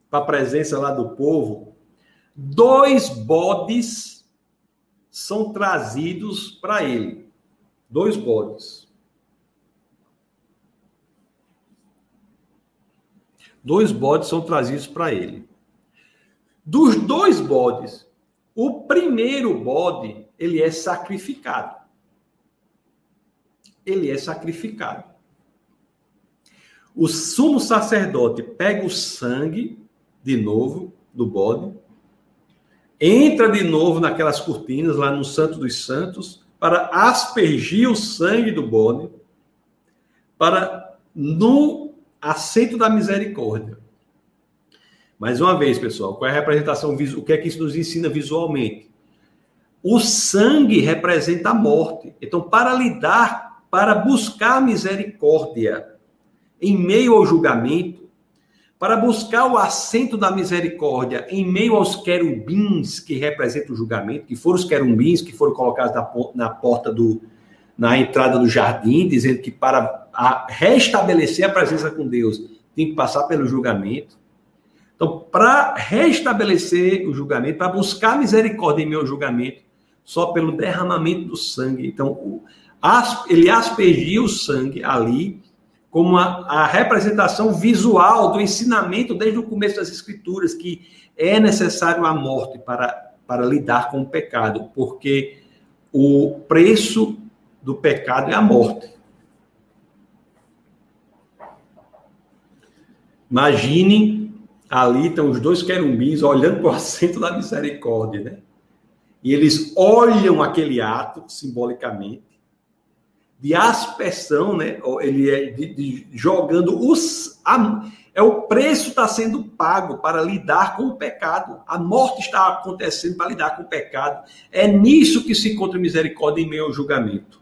para a presença lá do povo, dois bodes são trazidos para ele. Dois bodes. Dois bodes são trazidos para ele. Dos dois bodes, o primeiro bode, ele é sacrificado ele é sacrificado. O sumo sacerdote pega o sangue de novo do bode, entra de novo naquelas cortinas lá no Santo dos Santos para aspergir o sangue do bode para no assento da misericórdia. Mais uma vez, pessoal, qual é a representação visual? O que é que isso nos ensina visualmente? O sangue representa a morte. Então, para lidar para buscar misericórdia em meio ao julgamento, para buscar o assento da misericórdia em meio aos querubins que representam o julgamento, que foram os querubins que foram colocados na, na porta do na entrada do jardim, dizendo que para a, restabelecer a presença com Deus tem que passar pelo julgamento. Então, para restabelecer o julgamento, para buscar misericórdia em meio ao julgamento, só pelo derramamento do sangue. Então, o, ele aspergia o sangue ali como a, a, representação visual do ensinamento desde o começo das escrituras que é necessário a morte para, para lidar com o pecado, porque o preço do pecado é a morte. Imaginem, ali estão os dois querubins olhando para o assento da misericórdia, né? E eles olham aquele ato, simbolicamente, de aspersão, né? Ele é de, de, jogando os. A, é o preço está sendo pago para lidar com o pecado. A morte está acontecendo para lidar com o pecado. É nisso que se encontra misericórdia em meio ao julgamento.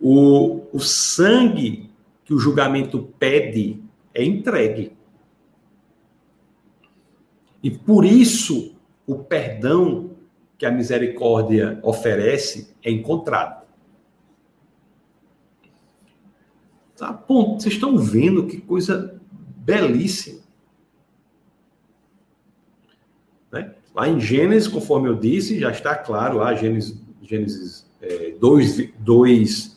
O, o sangue que o julgamento pede é entregue. E por isso o perdão que a misericórdia oferece é encontrado. Tá, ponto. Vocês estão vendo que coisa belíssima. Né? Lá em Gênesis, conforme eu disse, já está claro lá, Gênesis, Gênesis é, 2, 2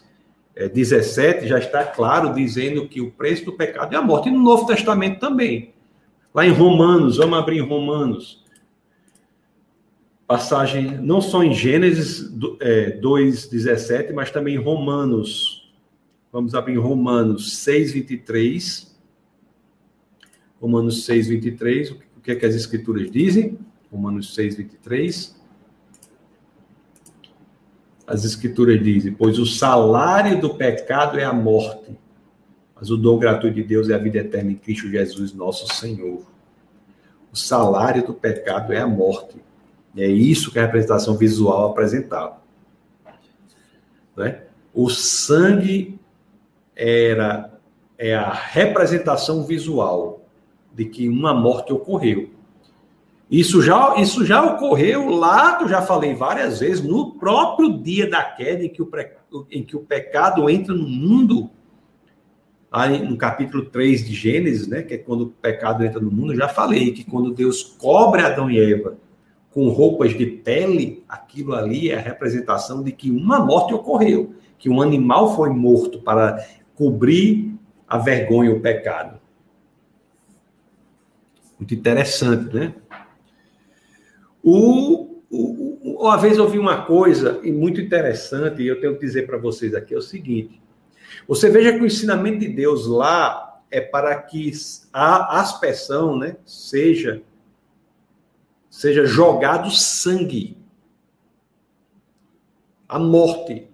é, 17 já está claro dizendo que o preço do pecado é a morte. E no Novo Testamento também. Lá em Romanos, vamos abrir em Romanos. Passagem não só em Gênesis é, 2,17, mas também em Romanos. Vamos abrir Romanos 6,23. Romanos 6,23. O que é que as escrituras dizem? Romanos 6,23 as escrituras dizem: Pois o salário do pecado é a morte, mas o dom gratuito de Deus é a vida eterna em Cristo Jesus, nosso Senhor. O salário do pecado é a morte. É isso que a representação visual apresentava. Né? O sangue era é a representação visual de que uma morte ocorreu. Isso já, isso já ocorreu lá, eu já falei várias vezes, no próprio dia da queda, em que o, em que o pecado entra no mundo, aí no capítulo 3 de Gênesis, né, que é quando o pecado entra no mundo, eu já falei que quando Deus cobre Adão e Eva com roupas de pele, aquilo ali é a representação de que uma morte ocorreu, que um animal foi morto para cobrir a vergonha, o pecado. Muito interessante, né? O, o, uma vez eu ouvi uma coisa e muito interessante, e eu tenho que dizer para vocês aqui: é o seguinte. Você veja que o ensinamento de Deus lá é para que a aspersão né, seja, seja jogado sangue. A morte.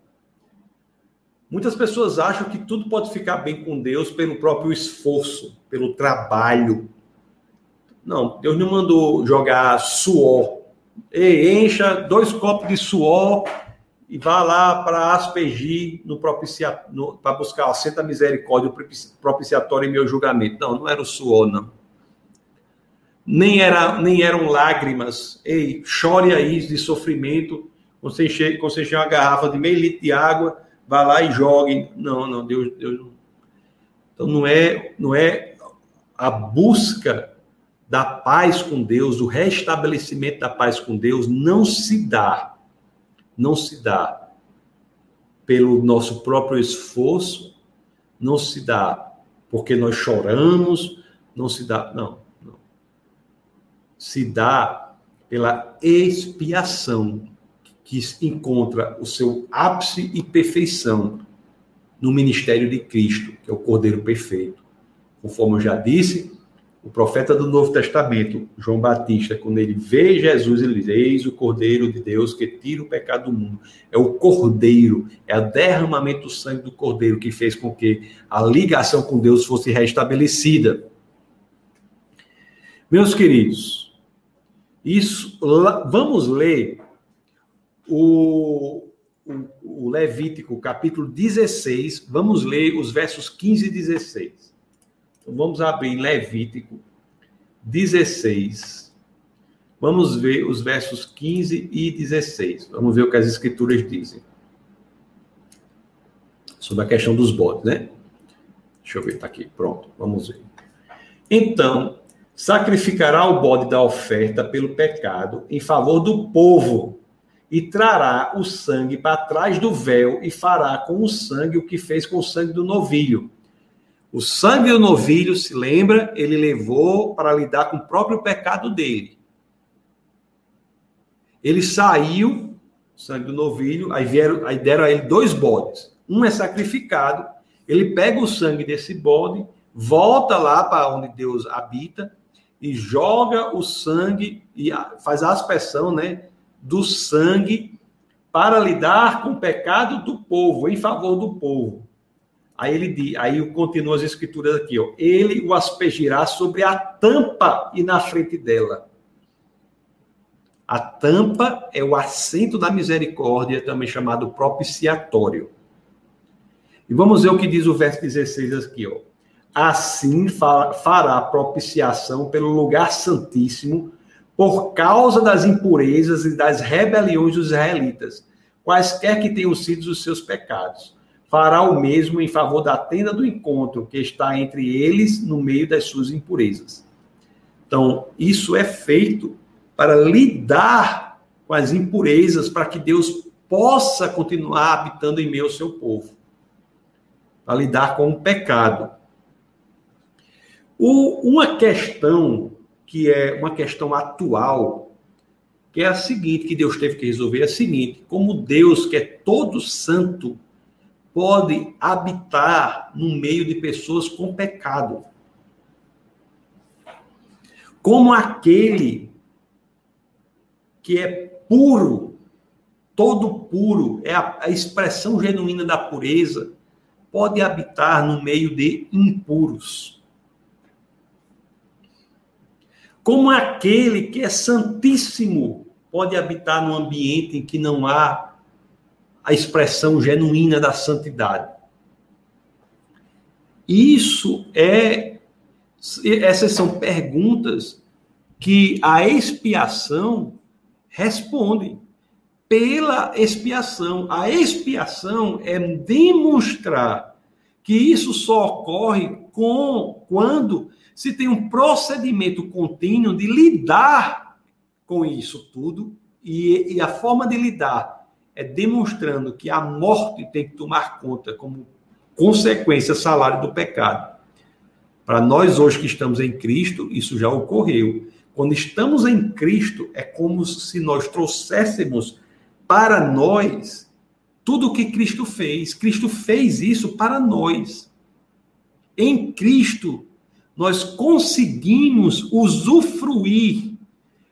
Muitas pessoas acham que tudo pode ficar bem com Deus pelo próprio esforço, pelo trabalho, não, Deus não mandou jogar suor. Encha dois copos de suor e vá lá para aspergir no propiciatório, para buscar a santa misericórdia, propiciatório em meu julgamento. Não, não era o suor, não. Nem, era, nem eram lágrimas. Ei, chore aí de sofrimento. Você enche, você enche uma garrafa de meio litro de água, vá lá e jogue. Não, não, Deus, Deus. Então não é, não é a busca da paz com Deus, do restabelecimento da paz com Deus, não se dá, não se dá pelo nosso próprio esforço, não se dá porque nós choramos, não se dá, não, não. Se dá pela expiação que encontra o seu ápice e perfeição no ministério de Cristo, que é o Cordeiro perfeito. Conforme eu já disse, o profeta do Novo Testamento, João Batista, quando ele vê Jesus, ele diz: Eis o Cordeiro de Deus que tira o pecado do mundo. É o Cordeiro, é o derramamento do sangue do Cordeiro que fez com que a ligação com Deus fosse restabelecida. Meus queridos, isso, vamos ler o, o, o Levítico, capítulo 16, vamos ler os versos 15 e 16. Então, vamos abrir em Levítico 16. Vamos ver os versos 15 e 16. Vamos ver o que as escrituras dizem. Sobre a questão dos bodes, né? Deixa eu ver, tá aqui. Pronto, vamos ver. Então, sacrificará o bode da oferta pelo pecado em favor do povo e trará o sangue para trás do véu e fará com o sangue o que fez com o sangue do novilho o sangue do novilho, se lembra, ele levou para lidar com o próprio pecado dele. Ele saiu, sangue do novilho, aí, vieram, aí deram a ele dois bodes. Um é sacrificado, ele pega o sangue desse bode, volta lá para onde Deus habita e joga o sangue e faz a aspersão, né, do sangue para lidar com o pecado do povo, em favor do povo. Aí ele aí continua as escrituras aqui, ó. Ele o aspergirá sobre a tampa e na frente dela. A tampa é o assento da misericórdia, também chamado propiciatório. E vamos ver o que diz o verso 16 aqui, ó. Assim fará propiciação pelo lugar santíssimo, por causa das impurezas e das rebeliões dos israelitas, quaisquer que tenham sido os seus pecados. Fará o mesmo em favor da tenda do encontro, que está entre eles no meio das suas impurezas. Então, isso é feito para lidar com as impurezas, para que Deus possa continuar habitando em meio ao seu povo, para lidar com o pecado. O, uma questão que é uma questão atual, que é a seguinte, que Deus teve que resolver, é a seguinte: como Deus, que é todo santo, pode habitar no meio de pessoas com pecado? Como aquele que é puro, todo puro, é a, a expressão genuína da pureza, pode habitar no meio de impuros? Como aquele que é santíssimo pode habitar num ambiente em que não há a expressão genuína da santidade. Isso é essas são perguntas que a expiação responde pela expiação. A expiação é demonstrar que isso só ocorre com quando se tem um procedimento contínuo de lidar com isso tudo, e, e a forma de lidar é demonstrando que a morte tem que tomar conta como consequência salário do pecado. Para nós hoje que estamos em Cristo, isso já ocorreu. Quando estamos em Cristo, é como se nós trouxéssemos para nós tudo o que Cristo fez. Cristo fez isso para nós. Em Cristo, nós conseguimos usufruir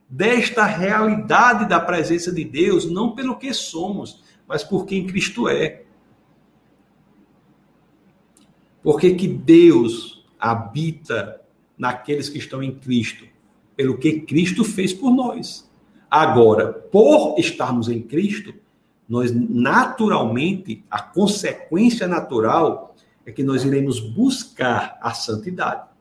desta realidade da presença de Deus, não pelo que somos, mas por quem Cristo é. Porque que Deus habita naqueles que estão em Cristo, pelo que Cristo fez por nós. Agora, por estarmos em Cristo, nós naturalmente, a consequência natural é que nós iremos buscar a santidade.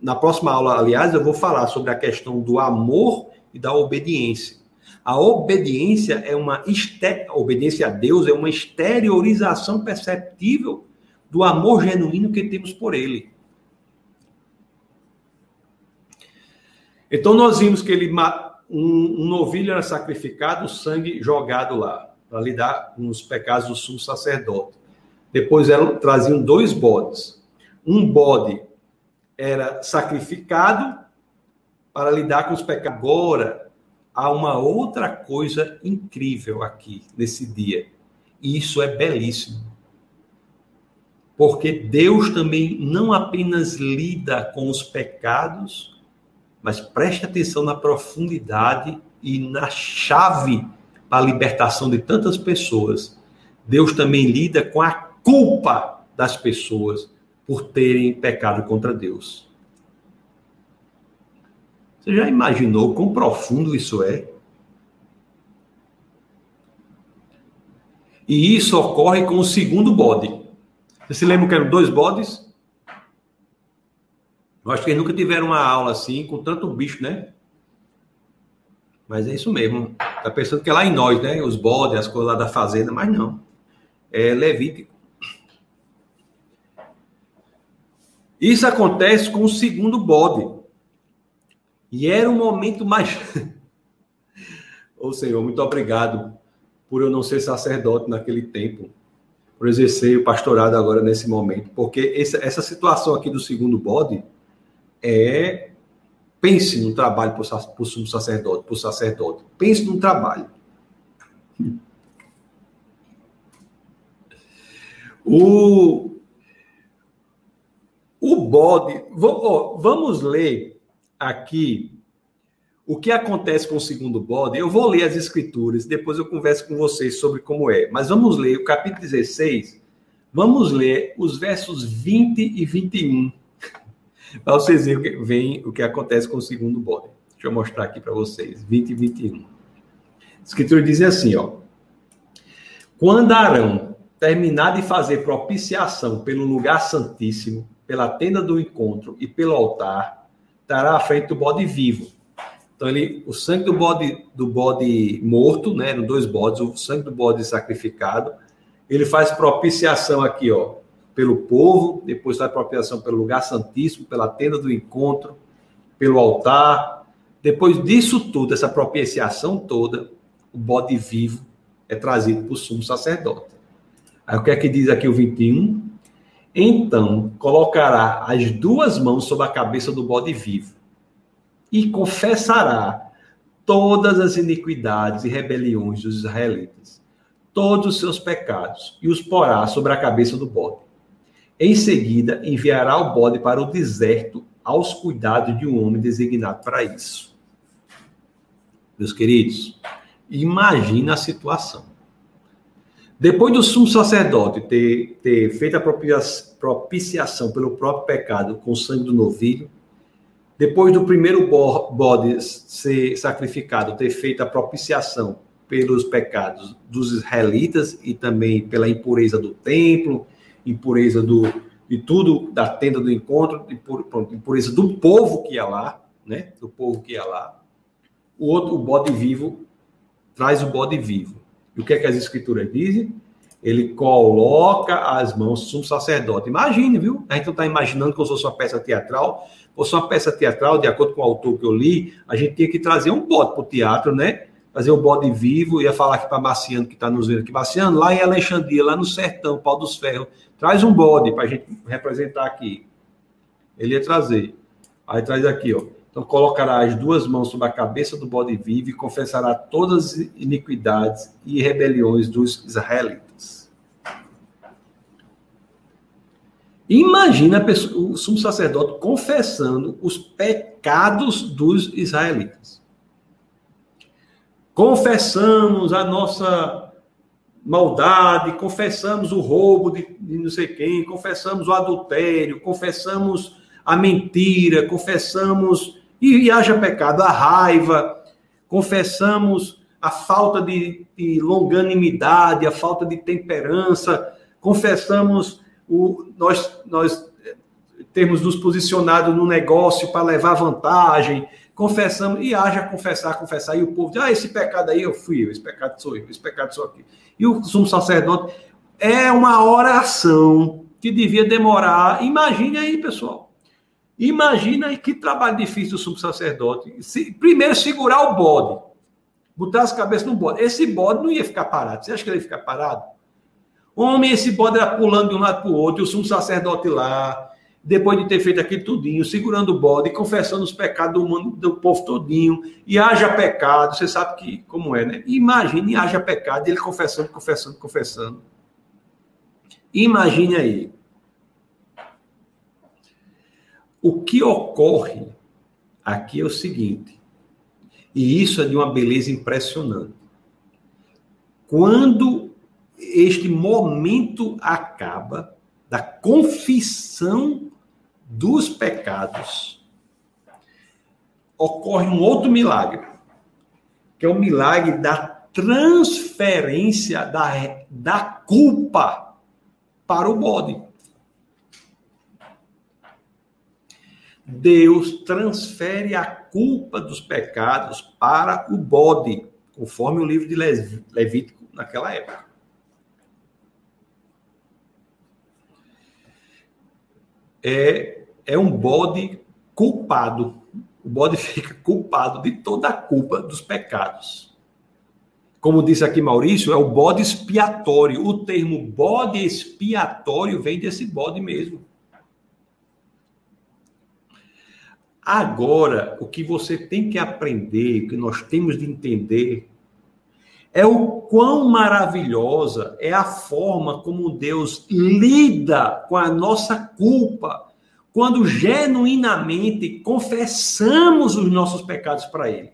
Na próxima aula, aliás, eu vou falar sobre a questão do amor e da obediência. A obediência é uma a obediência a Deus é uma exteriorização perceptível do amor genuíno que temos por ele. Então nós vimos que ele um, um novilho era sacrificado, o sangue jogado lá para lidar com os pecados do sumo sacerdote. Depois eram, traziam dois bodes. Um bode era sacrificado para lidar com os pecados. Agora, há uma outra coisa incrível aqui nesse dia. E isso é belíssimo. Porque Deus também não apenas lida com os pecados, mas preste atenção na profundidade e na chave para a libertação de tantas pessoas. Deus também lida com a culpa das pessoas por terem pecado contra Deus. Você já imaginou quão profundo isso é? E isso ocorre com o segundo bode. Você se lembra que eram dois bodes? Eu acho que eles nunca tiveram uma aula assim, com tanto bicho, né? Mas é isso mesmo. Tá pensando que é lá em nós, né? Os bodes, as coisas lá da fazenda, mas não. É Levítico. Isso acontece com o segundo bode. E era um momento mais. Ô Senhor, muito obrigado por eu não ser sacerdote naquele tempo, por exercer o pastorado agora nesse momento, porque essa, situação aqui do segundo bode é Pense no trabalho para o sumo sacerdote, o sacerdote. Pense no trabalho. O, o bode. Vamos ler aqui o que acontece com o segundo bode. Eu vou ler as escrituras, depois eu converso com vocês sobre como é. Mas vamos ler o capítulo 16. Vamos ler os versos 20 e 21 para vocês verem o que acontece com o segundo bode. Deixa eu mostrar aqui para vocês, 20 e 21. A escritura diz assim, ó. Quando Arão terminar de fazer propiciação pelo lugar santíssimo, pela tenda do encontro e pelo altar, estará à frente do bode vivo. Então, ele, o sangue do bode, do bode morto, né, no dois bodes, o sangue do bode sacrificado, ele faz propiciação aqui, ó, pelo povo, depois faz propiciação pelo lugar santíssimo, pela tenda do encontro, pelo altar. Depois disso tudo, essa propiciação toda, o bode vivo é trazido para o sumo sacerdote. Aí o que é que diz aqui o 21? Então colocará as duas mãos sobre a cabeça do bode vivo e confessará todas as iniquidades e rebeliões dos israelitas, todos os seus pecados, e os porá sobre a cabeça do bode. Em seguida, enviará o bode para o deserto aos cuidados de um homem designado para isso. Meus queridos, imagina a situação. Depois do sumo sacerdote ter, ter feito a propiciação pelo próprio pecado com o sangue do novilho, depois do primeiro bode ser sacrificado, ter feito a propiciação pelos pecados dos israelitas e também pela impureza do templo, impureza do, de tudo da tenda do encontro, impureza do povo que ia lá, né? Do povo que ia lá. O outro, o bode vivo, traz o bode vivo. E o que é que as escrituras dizem? Ele coloca as mãos um sacerdote. Imagine, viu? A gente não está imaginando como se fosse uma peça teatral. Fosse uma peça teatral, de acordo com o autor que eu li, a gente tinha que trazer um bode para o teatro, né? fazer o bode vivo, ia falar aqui para Marciano, que está nos vendo aqui, Marciano, lá em Alexandria, lá no sertão, Pau dos Ferros, traz um bode para a gente representar aqui. Ele ia trazer. Aí traz aqui, ó. Então colocará as duas mãos sobre a cabeça do bode vivo e confessará todas as iniquidades e rebeliões dos israelitas. Imagina o sumo sacerdote confessando os pecados dos israelitas confessamos a nossa maldade, confessamos o roubo de, de, não sei quem, confessamos o adultério, confessamos a mentira, confessamos e, e haja pecado, a raiva, confessamos a falta de, de longanimidade, a falta de temperança, confessamos o nós nós temos nos posicionado no negócio para levar vantagem, confessamos, e haja confessar, confessar, e o povo diz, ah, esse pecado aí eu fui esse pecado sou eu, esse pecado sou aqui. E o sumo sacerdote é uma oração que devia demorar, imagine aí, pessoal, imagina que trabalho difícil do sumo sacerdote, Se, primeiro segurar o bode, botar as cabeças no bode, esse bode não ia ficar parado, você acha que ele ia ficar parado? Homem, esse bode era pulando de um lado para o outro, e o sumo sacerdote lá, depois de ter feito aquilo tudinho, segurando o bode, confessando os pecados do, mundo, do povo todinho, e haja pecado, você sabe que como é, né? Imagine haja pecado, ele confessando, confessando, confessando. Imagine aí. O que ocorre aqui é o seguinte, e isso é de uma beleza impressionante. Quando este momento acaba da confissão dos pecados, ocorre um outro milagre, que é o milagre da transferência da, da culpa para o bode. Deus transfere a culpa dos pecados para o bode, conforme o livro de Levítico naquela época. É é um bode culpado. O bode fica culpado de toda a culpa dos pecados. Como disse aqui Maurício, é o bode expiatório. O termo bode expiatório vem desse bode mesmo. Agora, o que você tem que aprender, o que nós temos de entender, é o quão maravilhosa é a forma como Deus lida com a nossa culpa quando genuinamente confessamos os nossos pecados para Ele.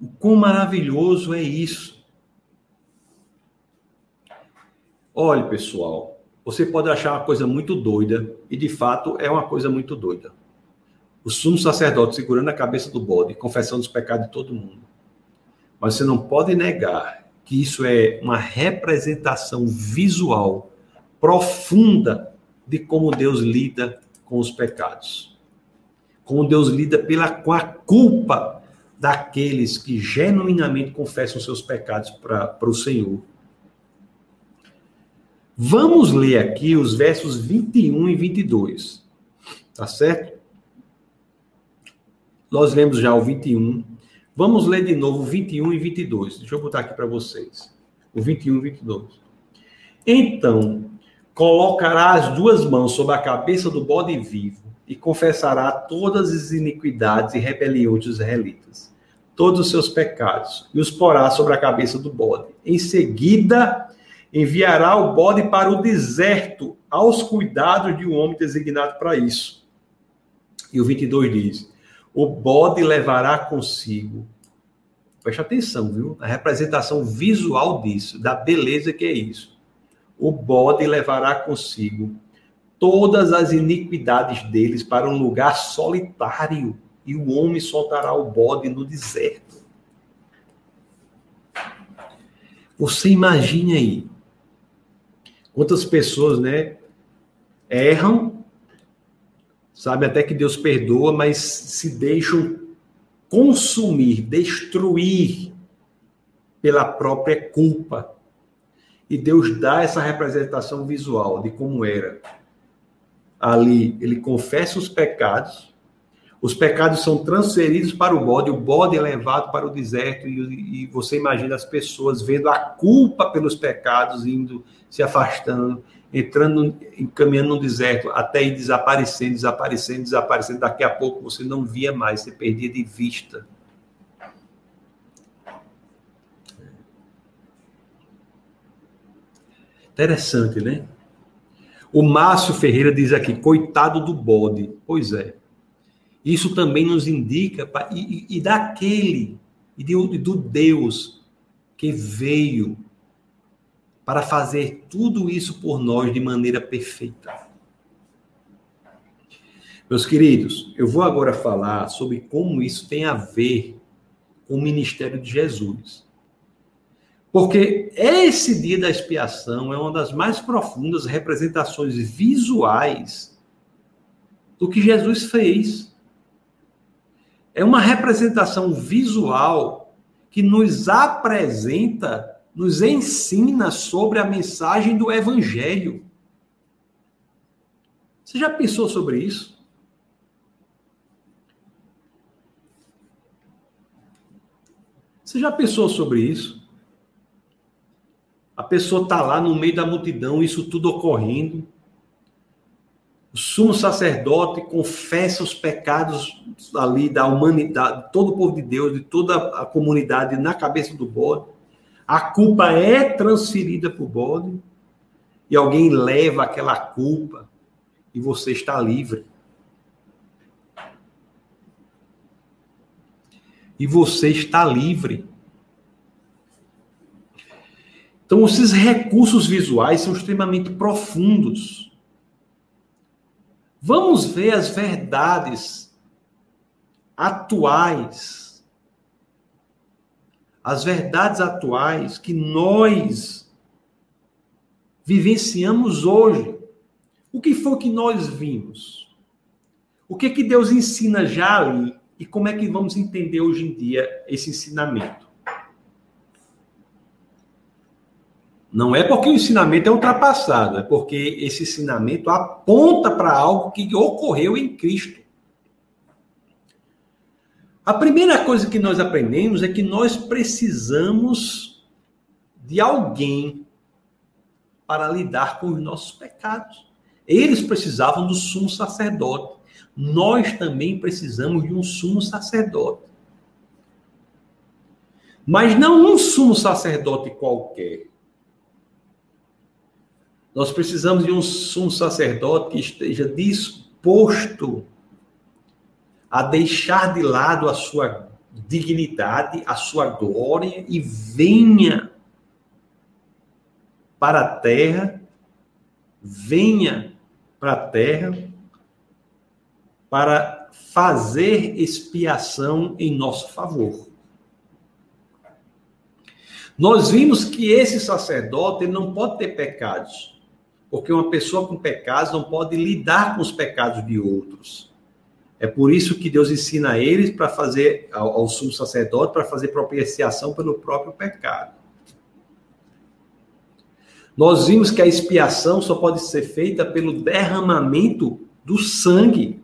O quão maravilhoso é isso. Olhe, pessoal, você pode achar uma coisa muito doida, e de fato é uma coisa muito doida. O sumo sacerdote segurando a cabeça do bode, confessando os pecados de todo mundo. Mas você não pode negar que isso é uma representação visual profunda de como Deus lida com os pecados. Como Deus lida pela, com a culpa daqueles que genuinamente confessam seus pecados para o Senhor. Vamos ler aqui os versos 21 e 22. Tá certo? Nós lemos já o 21. Vamos ler de novo o 21 e 22. Deixa eu botar aqui para vocês. O 21 e 22. Então, colocará as duas mãos sobre a cabeça do bode vivo e confessará todas as iniquidades e rebeliões dos israelitas, todos os seus pecados, e os porá sobre a cabeça do bode. Em seguida, enviará o bode para o deserto, aos cuidados de um homem designado para isso. E o 22 diz: O bode levará consigo. Preste atenção, viu? A representação visual disso, da beleza que é isso. O bode levará consigo todas as iniquidades deles para um lugar solitário, e o homem soltará o bode no deserto. Você imagine aí quantas pessoas, né, erram, sabe até que Deus perdoa, mas se deixam consumir, destruir pela própria culpa. E Deus dá essa representação visual de como era ali ele confessa os pecados, os pecados são transferidos para o bode, o bode é levado para o deserto e, e, você imagina as pessoas vendo a culpa pelos pecados indo se afastando, entrando, caminhando no deserto até ir desaparecendo, desaparecendo, desaparecendo. Daqui a pouco você não via mais, você perdia de vista. Interessante, né? O Márcio Ferreira diz aqui, coitado do bode. Pois é. Isso também nos indica, e, e daquele, e do Deus que veio para fazer tudo isso por nós de maneira perfeita. Meus queridos, eu vou agora falar sobre como isso tem a ver com o ministério de Jesus. Porque esse dia da expiação é uma das mais profundas representações visuais do que Jesus fez. É uma representação visual que nos apresenta, nos ensina sobre a mensagem do evangelho. Você já pensou sobre isso? Você já pensou sobre isso? A pessoa está lá no meio da multidão, isso tudo ocorrendo. O sumo sacerdote confessa os pecados ali da humanidade, todo o povo de Deus, de toda a comunidade na cabeça do bode. A culpa é transferida para o bode e alguém leva aquela culpa e você está livre. E você está livre. Então, esses recursos visuais são extremamente profundos. Vamos ver as verdades atuais. As verdades atuais que nós vivenciamos hoje. O que foi que nós vimos? O que que Deus ensina já ali e como é que vamos entender hoje em dia esse ensinamento? Não é porque o ensinamento é ultrapassado, é porque esse ensinamento aponta para algo que ocorreu em Cristo. A primeira coisa que nós aprendemos é que nós precisamos de alguém para lidar com os nossos pecados. Eles precisavam do sumo sacerdote. Nós também precisamos de um sumo sacerdote. Mas não um sumo sacerdote qualquer. Nós precisamos de um sumo sacerdote que esteja disposto a deixar de lado a sua dignidade, a sua glória e venha para a terra, venha para a terra para fazer expiação em nosso favor. Nós vimos que esse sacerdote não pode ter pecados, porque uma pessoa com pecados não pode lidar com os pecados de outros. É por isso que Deus ensina a eles para fazer, ao, ao sumo sacerdote, para fazer propiciação pelo próprio pecado. Nós vimos que a expiação só pode ser feita pelo derramamento do sangue.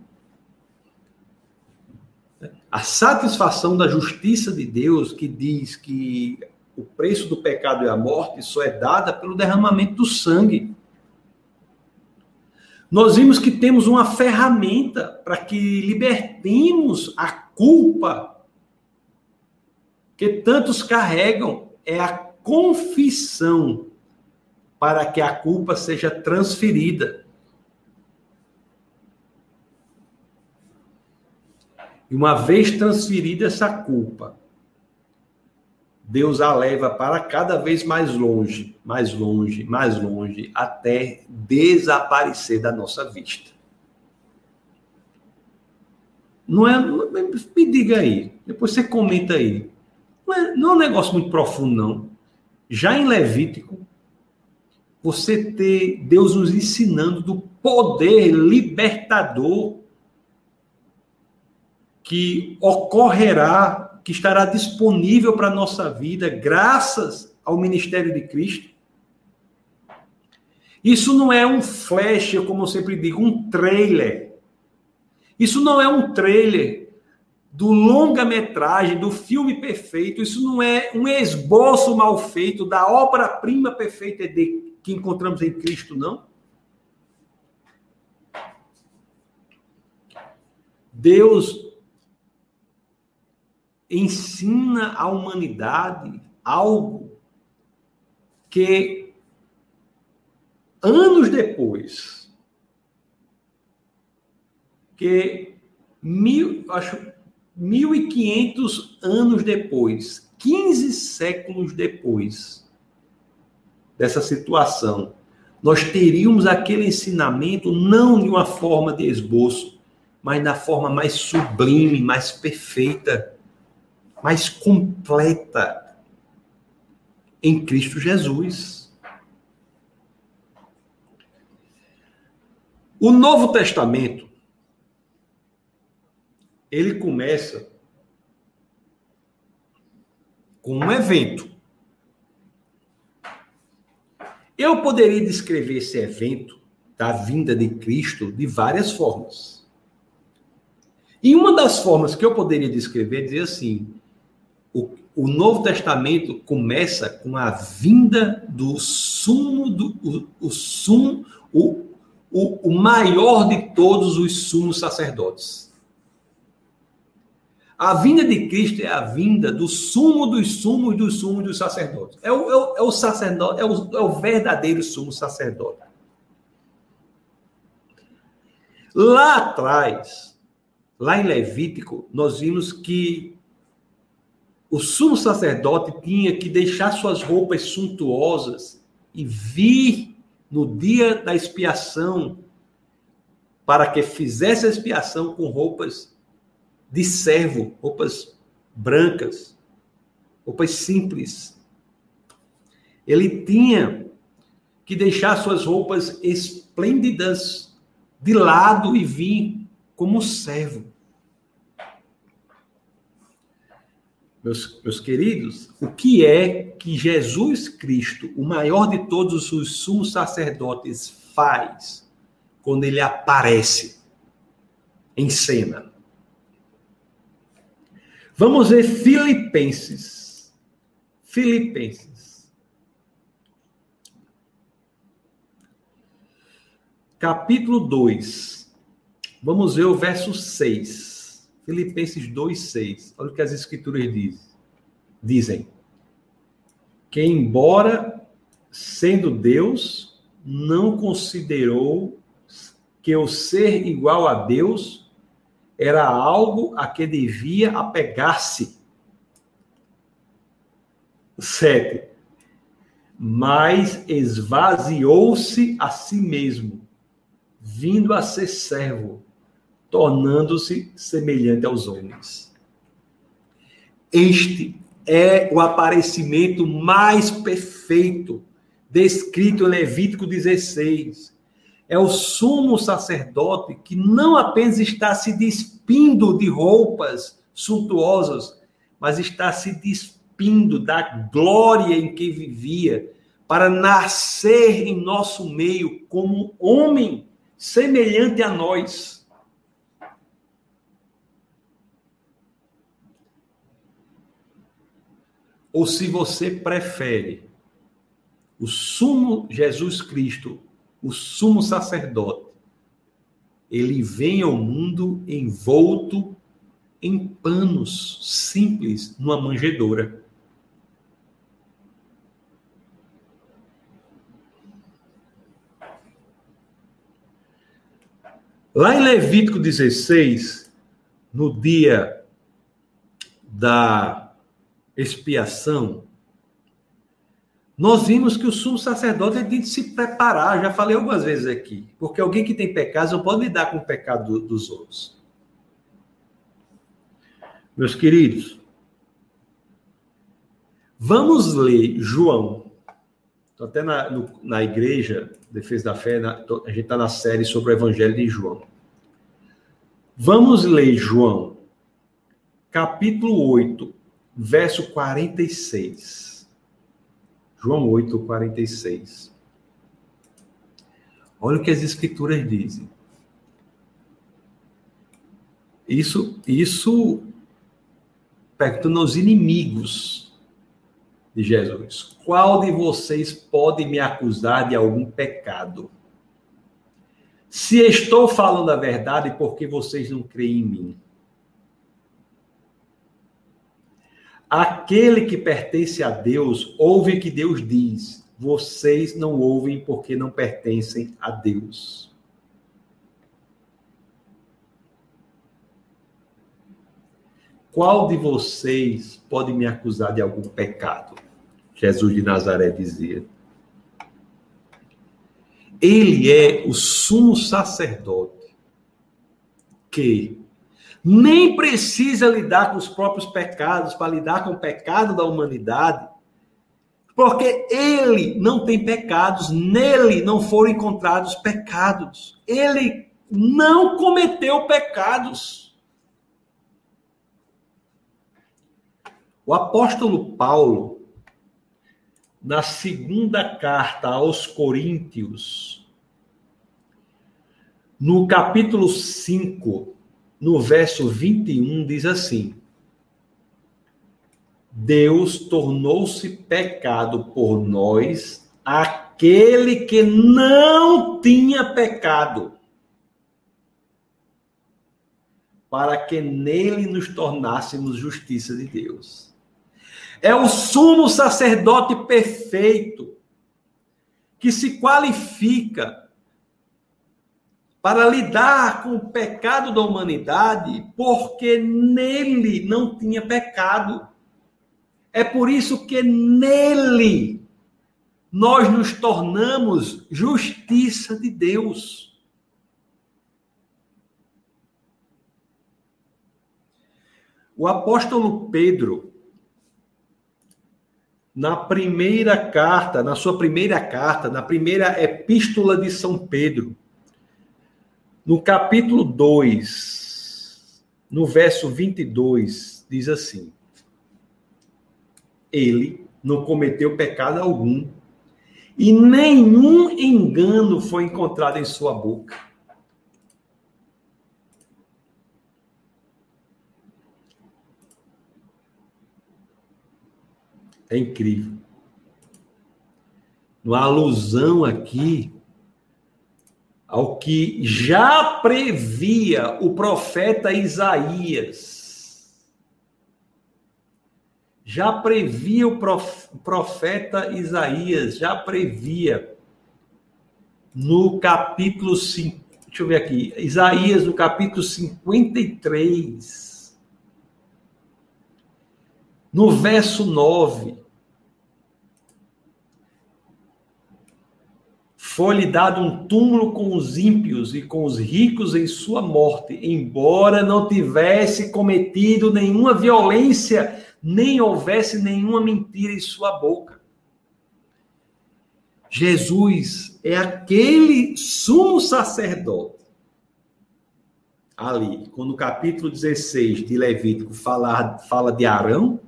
A satisfação da justiça de Deus, que diz que o preço do pecado é a morte, só é dada pelo derramamento do sangue. Nós vimos que temos uma ferramenta para que libertemos a culpa que tantos carregam, é a confissão para que a culpa seja transferida. E uma vez transferida essa culpa, Deus a leva para cada vez mais longe, mais longe, mais longe, até desaparecer da nossa vista. Não é. Me diga aí, depois você comenta aí. Não é, não é um negócio muito profundo, não. Já em Levítico, você ter Deus nos ensinando do poder libertador que ocorrerá, que estará disponível para a nossa vida, graças ao ministério de Cristo. Isso não é um flash, como eu sempre digo, um trailer. Isso não é um trailer do longa-metragem, do filme perfeito. Isso não é um esboço mal feito da obra-prima perfeita de que encontramos em Cristo, não? Deus ensina à humanidade algo que anos depois, que mil, acho, 1500 anos depois, 15 séculos depois, dessa situação, nós teríamos aquele ensinamento não de uma forma de esboço, mas da forma mais sublime, mais perfeita, mais completa em Cristo Jesus. O Novo Testamento ele começa com um evento Eu poderia descrever esse evento da vinda de Cristo de várias formas. E uma das formas que eu poderia descrever é dizer assim: o, o Novo Testamento começa com a vinda do sumo, do, o, o sumo, o, o, o maior de todos os sumos sacerdotes. A vinda de Cristo é a vinda do sumo dos sumos dos sumos dos sacerdotes. É o, é o, é o sacerdote, é o, é o verdadeiro sumo sacerdote. Lá atrás, lá em Levítico, nós vimos que o sumo sacerdote tinha que deixar suas roupas suntuosas e vir no dia da expiação para que fizesse a expiação com roupas de servo, roupas brancas, roupas simples. Ele tinha que deixar suas roupas esplêndidas de lado e vir como servo. Meus, meus queridos, o que é que Jesus Cristo, o maior de todos os sumos sacerdotes, faz quando ele aparece em cena? Vamos ver Filipenses. Filipenses. capítulo 2. Vamos ver o verso 6. Filipenses 2, 6. Olha o que as escrituras diz, dizem. Que embora sendo Deus, não considerou que o ser igual a Deus era algo a que devia apegar-se. Sete. Mas esvaziou-se a si mesmo, vindo a ser servo, tornando-se semelhante aos homens. Este é o aparecimento mais perfeito descrito em Levítico 16. É o sumo sacerdote que não apenas está se despindo de roupas suntuosas, mas está se despindo da glória em que vivia, para nascer em nosso meio como homem semelhante a nós. Ou se você prefere, o sumo Jesus Cristo, o sumo sacerdote, ele vem ao mundo envolto em panos simples numa manjedoura. Lá em Levítico 16, no dia da expiação, nós vimos que o sumo sacerdote tem que se preparar, já falei algumas vezes aqui, porque alguém que tem pecados não pode lidar com o pecado dos outros. Meus queridos, vamos ler João. Estou até na, no, na igreja, Defesa da Fé, na, a gente está na série sobre o Evangelho de João. Vamos ler João, capítulo 8, verso 46. João 8, 46. Olha o que as escrituras dizem. Isso, isso perguntando aos inimigos de Jesus: Qual de vocês pode me acusar de algum pecado? Se estou falando a verdade, porque vocês não creem em mim? Aquele que pertence a Deus ouve o que Deus diz. Vocês não ouvem porque não pertencem a Deus. Qual de vocês pode me acusar de algum pecado? Jesus de Nazaré dizia. Ele é o sumo sacerdote que nem precisa lidar com os próprios pecados para lidar com o pecado da humanidade, porque ele não tem pecados, nele não foram encontrados pecados. Ele não cometeu pecados. O apóstolo Paulo, na segunda carta aos Coríntios, no capítulo 5, no verso 21, diz assim: Deus tornou-se pecado por nós, aquele que não tinha pecado, para que nele nos tornássemos justiça de Deus. É o sumo sacerdote perfeito que se qualifica para lidar com o pecado da humanidade, porque nele não tinha pecado. É por isso que nele nós nos tornamos justiça de Deus. O apóstolo Pedro, na primeira carta, na sua primeira carta, na primeira epístola de São Pedro, no capítulo 2, no verso 22, diz assim: Ele não cometeu pecado algum, e nenhum engano foi encontrado em sua boca. É incrível. Uma alusão aqui ao que já previa o profeta Isaías. Já previa o profeta Isaías, já previa no capítulo 5, deixa eu ver aqui, Isaías no capítulo 53, no verso 9. Foi-lhe dado um túmulo com os ímpios e com os ricos em sua morte, embora não tivesse cometido nenhuma violência, nem houvesse nenhuma mentira em sua boca. Jesus é aquele sumo sacerdote. Ali, quando o capítulo 16 de Levítico fala, fala de Arão,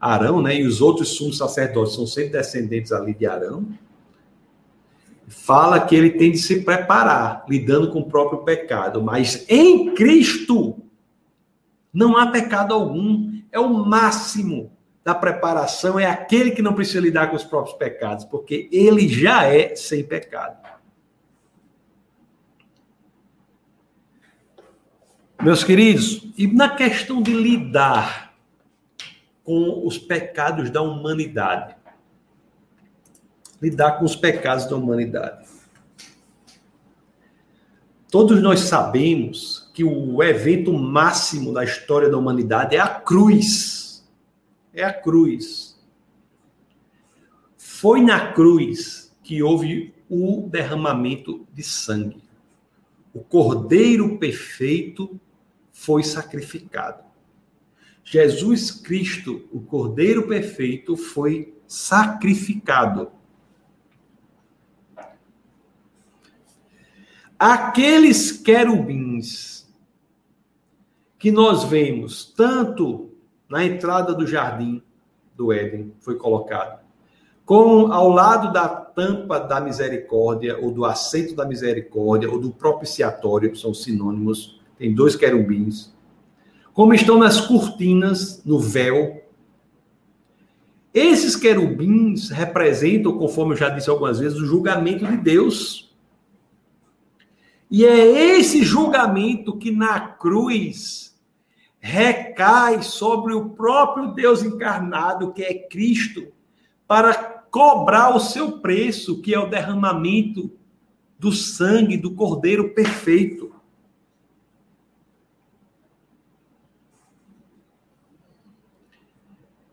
Arão, né, e os outros sumos sacerdotes são sempre descendentes ali de Arão fala que ele tem de se preparar, lidando com o próprio pecado. Mas em Cristo não há pecado algum. É o máximo da preparação, é aquele que não precisa lidar com os próprios pecados, porque ele já é sem pecado. Meus queridos, e na questão de lidar com os pecados da humanidade, lidar com os pecados da humanidade. Todos nós sabemos que o evento máximo da história da humanidade é a cruz. É a cruz. Foi na cruz que houve o derramamento de sangue. O Cordeiro perfeito foi sacrificado. Jesus Cristo, o Cordeiro perfeito, foi sacrificado. Aqueles querubins que nós vemos tanto na entrada do jardim do Éden, foi colocado, como ao lado da tampa da misericórdia, ou do assento da misericórdia, ou do propiciatório, que são sinônimos, tem dois querubins, como estão nas cortinas, no véu. Esses querubins representam, conforme eu já disse algumas vezes, o julgamento de Deus e é esse julgamento que na cruz recai sobre o próprio Deus encarnado, que é Cristo, para cobrar o seu preço, que é o derramamento do sangue do Cordeiro perfeito.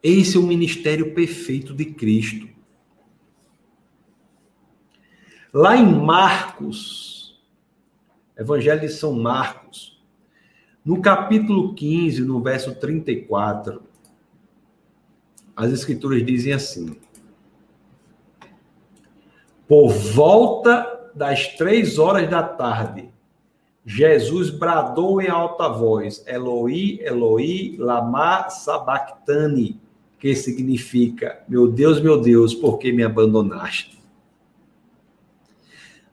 Esse é o ministério perfeito de Cristo. Lá em Marcos, Evangelho de São Marcos, no capítulo 15, no verso 34, as escrituras dizem assim: Por volta das três horas da tarde, Jesus bradou em alta voz: Eloi, Eloi, lama sabachthani, que significa: Meu Deus, meu Deus, por que me abandonaste?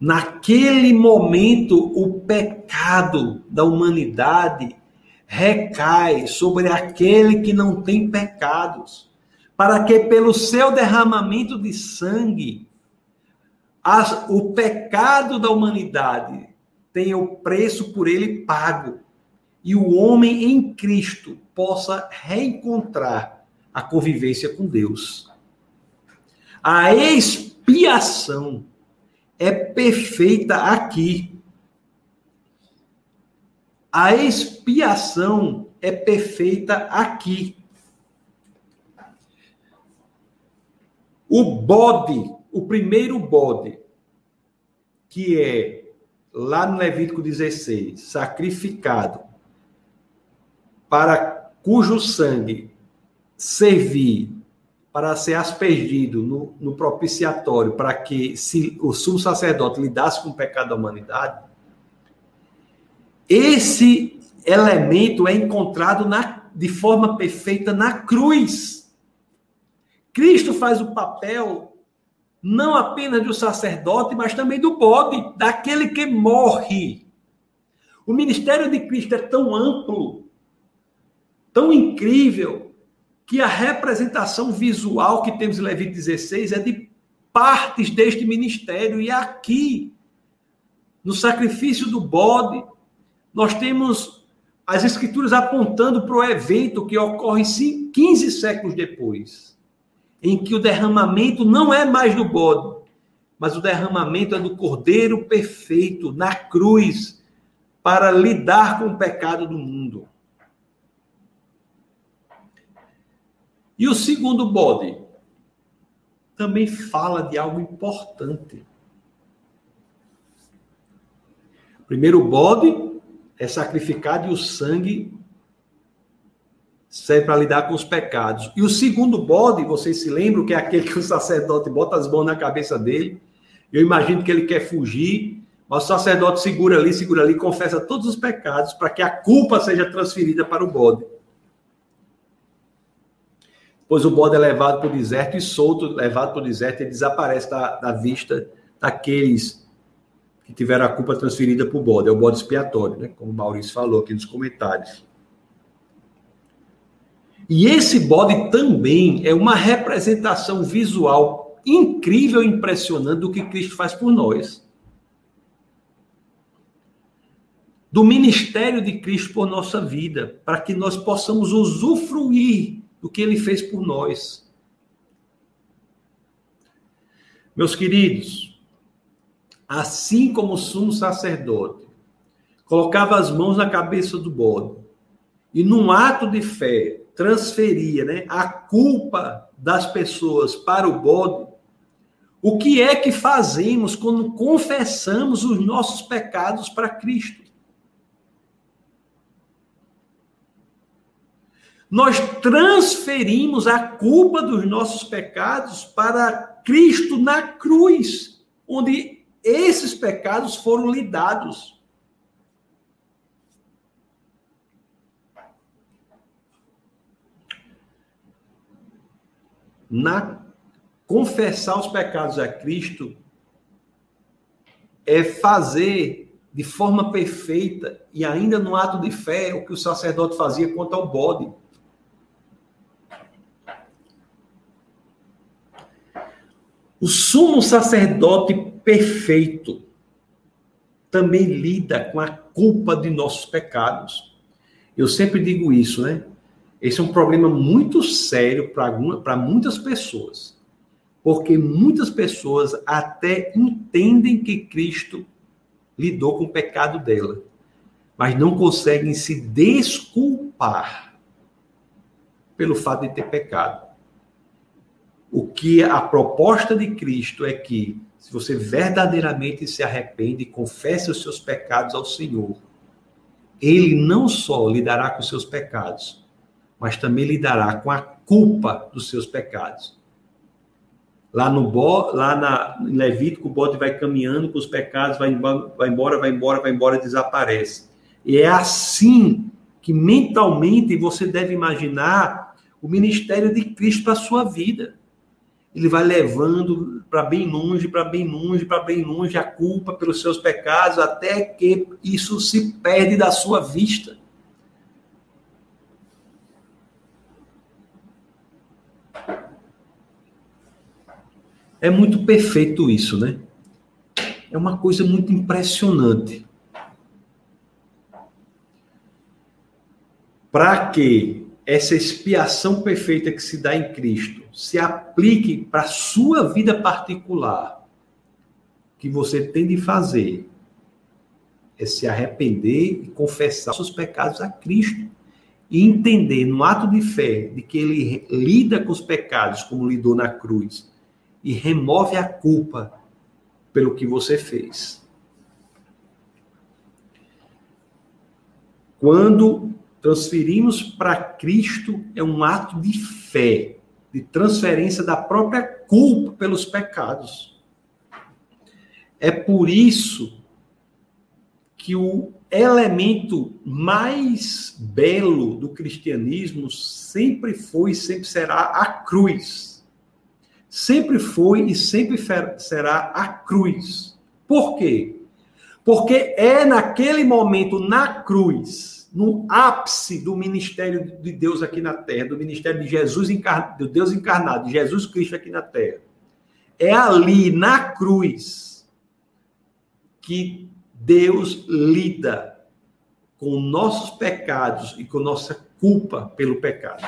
Naquele momento, o pecado da humanidade recai sobre aquele que não tem pecados, para que pelo seu derramamento de sangue, as, o pecado da humanidade tenha o preço por ele pago e o homem em Cristo possa reencontrar a convivência com Deus. A expiação é perfeita aqui. A expiação é perfeita aqui. O bode, o primeiro bode, que é lá no Levítico 16, sacrificado, para cujo sangue servir para ser aspergido no, no propiciatório, para que se o sumo sacerdote lidasse com o pecado da humanidade, esse elemento é encontrado na, de forma perfeita na cruz. Cristo faz o papel não apenas do sacerdote, mas também do bode, daquele que morre. O ministério de Cristo é tão amplo, tão incrível, que a representação visual que temos em Levítico 16 é de partes deste ministério. E aqui, no sacrifício do bode, nós temos as escrituras apontando para o evento que ocorre 15 séculos depois, em que o derramamento não é mais do bode, mas o derramamento é do Cordeiro perfeito na cruz para lidar com o pecado do mundo. E o segundo bode também fala de algo importante. Primeiro, bode é sacrificado e o sangue serve para lidar com os pecados. E o segundo bode, vocês se lembram que é aquele que o sacerdote bota as mãos na cabeça dele. Eu imagino que ele quer fugir, mas o sacerdote segura ali, segura ali, confessa todos os pecados para que a culpa seja transferida para o bode pois o bode é levado para o deserto e solto, levado para o deserto, ele desaparece da, da vista daqueles que tiveram a culpa transferida para o bode. É o bode expiatório, né? como o Maurício falou aqui nos comentários. E esse bode também é uma representação visual incrível e impressionante do que Cristo faz por nós. Do ministério de Cristo por nossa vida, para que nós possamos usufruir do que ele fez por nós. Meus queridos, assim como o sumo sacerdote colocava as mãos na cabeça do bode e num ato de fé transferia, né, a culpa das pessoas para o bode, o que é que fazemos quando confessamos os nossos pecados para Cristo? Nós transferimos a culpa dos nossos pecados para Cristo na cruz, onde esses pecados foram lidados. Na confessar os pecados a Cristo é fazer de forma perfeita e ainda no ato de fé o que o sacerdote fazia quanto ao bode. O sumo sacerdote perfeito também lida com a culpa de nossos pecados. Eu sempre digo isso, né? Esse é um problema muito sério para muitas pessoas. Porque muitas pessoas até entendem que Cristo lidou com o pecado dela, mas não conseguem se desculpar pelo fato de ter pecado. O que a proposta de Cristo é que, se você verdadeiramente se arrepende e confesse os seus pecados ao Senhor, ele não só lidará com os seus pecados, mas também lidará com a culpa dos seus pecados. Lá no bo, lá na, em Levítico, o bode vai caminhando com os pecados, vai embora, vai embora, vai embora, vai embora, desaparece. E é assim que mentalmente você deve imaginar o ministério de Cristo para a sua vida ele vai levando para bem longe, para bem longe, para bem longe a culpa pelos seus pecados, até que isso se perde da sua vista. É muito perfeito isso, né? É uma coisa muito impressionante. Para que essa expiação perfeita que se dá em Cristo se aplique para a sua vida particular, que você tem de fazer é se arrepender e confessar seus pecados a Cristo e entender no ato de fé de que ele lida com os pecados como lidou na cruz e remove a culpa pelo que você fez. Quando transferimos para Cristo é um ato de fé, de transferência da própria culpa pelos pecados. É por isso que o elemento mais belo do cristianismo sempre foi e sempre será a cruz. Sempre foi e sempre será a cruz. Por quê? Porque é naquele momento na cruz no ápice do ministério de Deus aqui na terra, do ministério de Jesus encarnado, de Deus encarnado, de Jesus Cristo aqui na terra. É ali, na cruz, que Deus lida com nossos pecados e com nossa culpa pelo pecado.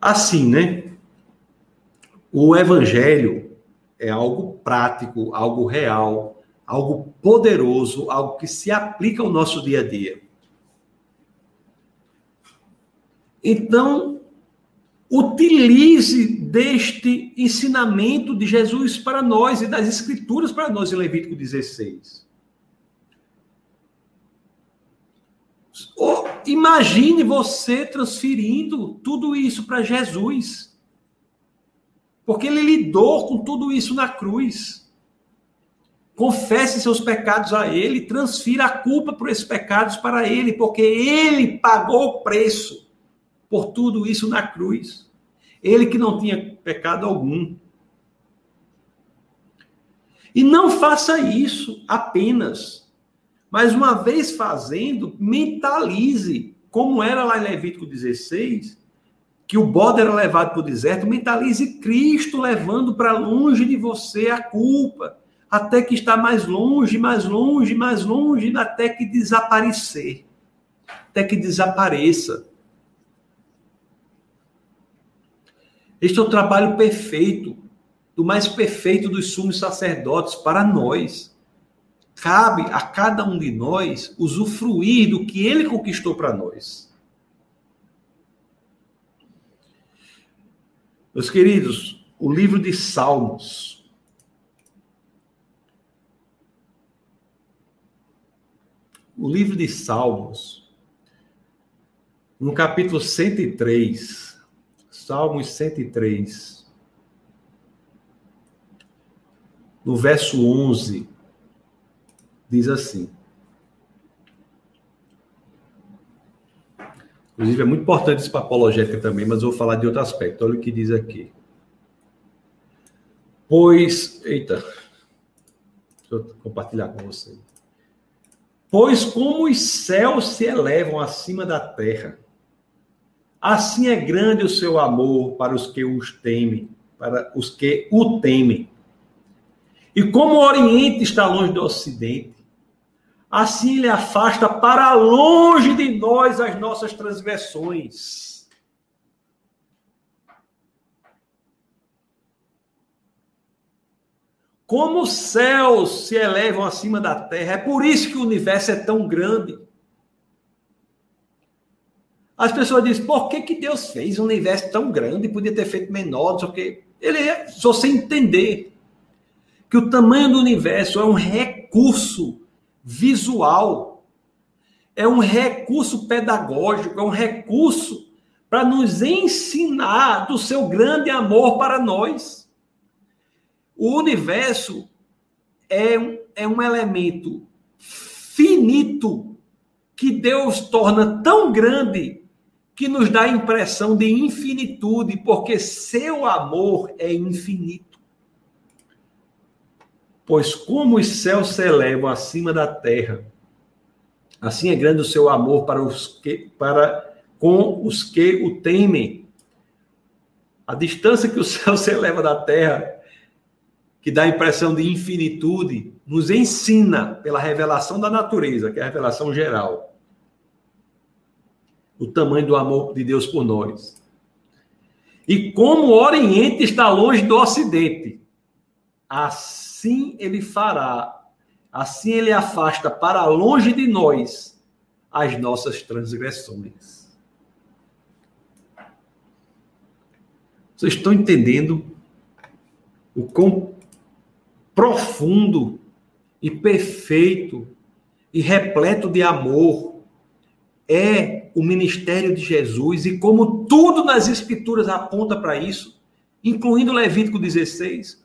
Assim, né? O evangelho é algo prático, algo real, algo poderoso, algo que se aplica ao nosso dia a dia. Então, utilize deste ensinamento de Jesus para nós e das Escrituras para nós em Levítico 16. imagine você transferindo tudo isso para Jesus. Porque ele lidou com tudo isso na cruz. Confesse seus pecados a ele, transfira a culpa por esses pecados para ele, porque ele pagou o preço por tudo isso na cruz. Ele que não tinha pecado algum. E não faça isso apenas. Mas uma vez fazendo, mentalize, como era lá em Levítico 16, que o bode era levado para o deserto, mentalize Cristo levando para longe de você a culpa, até que está mais longe, mais longe, mais longe, até que desaparecer, até que desapareça. Este é o trabalho perfeito, do mais perfeito dos sumos sacerdotes para nós. Cabe a cada um de nós usufruir do que ele conquistou para nós. Meus queridos, o livro de Salmos. O livro de Salmos, no capítulo 103, Salmos 103. No verso 11, diz assim. Inclusive, é muito importante isso para apologética também, mas eu vou falar de outro aspecto. Olha o que diz aqui. Pois. Eita. Deixa eu compartilhar com você. Pois como os céus se elevam acima da terra, Assim é grande o seu amor para os que os temem, para os que o temem. E como o Oriente está longe do Ocidente, assim ele afasta para longe de nós as nossas transgressões. Como os céus se elevam acima da terra, é por isso que o universo é tão grande. As pessoas dizem, por que, que Deus fez um universo tão grande? Podia ter feito menor, só que ele é, se você entender que o tamanho do universo é um recurso visual, é um recurso pedagógico, é um recurso para nos ensinar do seu grande amor para nós. O universo é um, é um elemento finito que Deus torna tão grande que nos dá a impressão de infinitude, porque seu amor é infinito. Pois como os céus se elevam acima da terra, assim é grande o seu amor para os que para com os que o temem. A distância que o céu se eleva da terra, que dá a impressão de infinitude, nos ensina pela revelação da natureza, que é a revelação geral o tamanho do amor de Deus por nós. E como o Oriente está longe do Ocidente, assim ele fará, assim ele afasta para longe de nós as nossas transgressões. Vocês estão entendendo o quão profundo e perfeito e repleto de amor é o ministério de Jesus e como tudo nas escrituras aponta para isso, incluindo Levítico 16.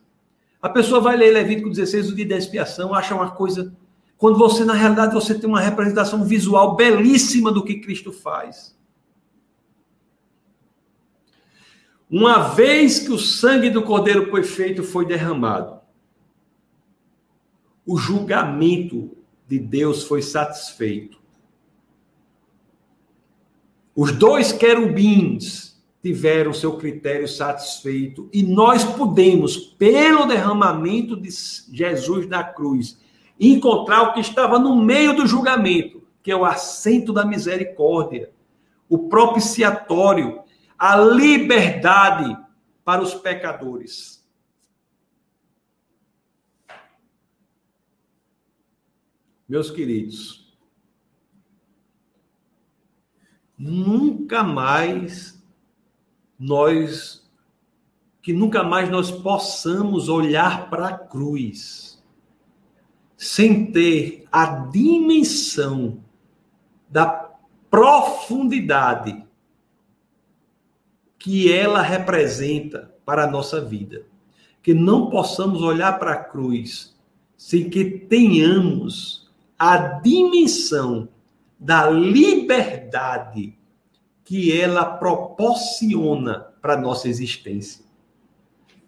A pessoa vai ler Levítico 16, o dia da expiação, acha uma coisa. Quando você, na realidade, você tem uma representação visual belíssima do que Cristo faz. Uma vez que o sangue do Cordeiro perfeito foi derramado, o julgamento de Deus foi satisfeito. Os dois querubins tiveram seu critério satisfeito e nós podemos, pelo derramamento de Jesus na cruz, encontrar o que estava no meio do julgamento, que é o assento da misericórdia, o propiciatório, a liberdade para os pecadores. Meus queridos, nunca mais nós que nunca mais nós possamos olhar para a cruz sem ter a dimensão da profundidade que ela representa para a nossa vida. Que não possamos olhar para a cruz sem que tenhamos a dimensão da liberdade que ela proporciona para a nossa existência.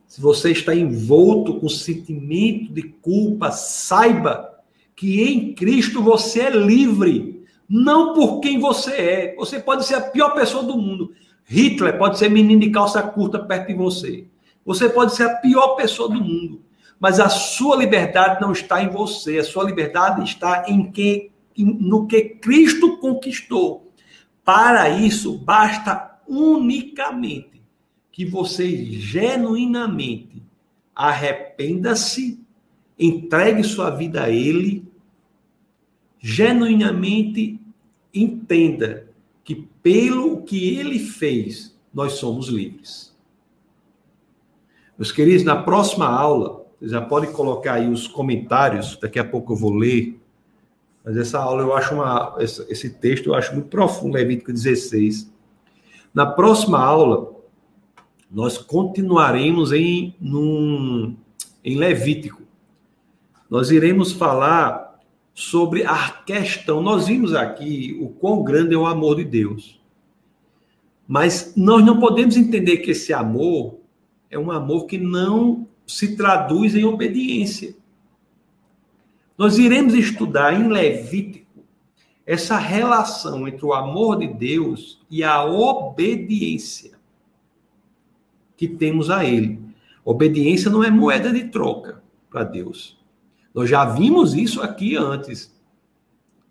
Se você está envolto com sentimento de culpa, saiba que em Cristo você é livre, não por quem você é. Você pode ser a pior pessoa do mundo. Hitler pode ser menino de calça curta perto de você. Você pode ser a pior pessoa do mundo, mas a sua liberdade não está em você. A sua liberdade está em quem no que Cristo conquistou. Para isso, basta unicamente que você genuinamente arrependa-se, entregue sua vida a Ele, genuinamente entenda que pelo que Ele fez, nós somos livres. Meus queridos, na próxima aula, já pode colocar aí os comentários, daqui a pouco eu vou ler mas essa aula eu acho uma. Esse texto eu acho muito profundo, Levítico 16. Na próxima aula, nós continuaremos em, num, em Levítico. Nós iremos falar sobre a questão. Nós vimos aqui o quão grande é o amor de Deus. Mas nós não podemos entender que esse amor é um amor que não se traduz em obediência. Nós iremos estudar em Levítico essa relação entre o amor de Deus e a obediência que temos a Ele. Obediência não é moeda de troca para Deus. Nós já vimos isso aqui antes,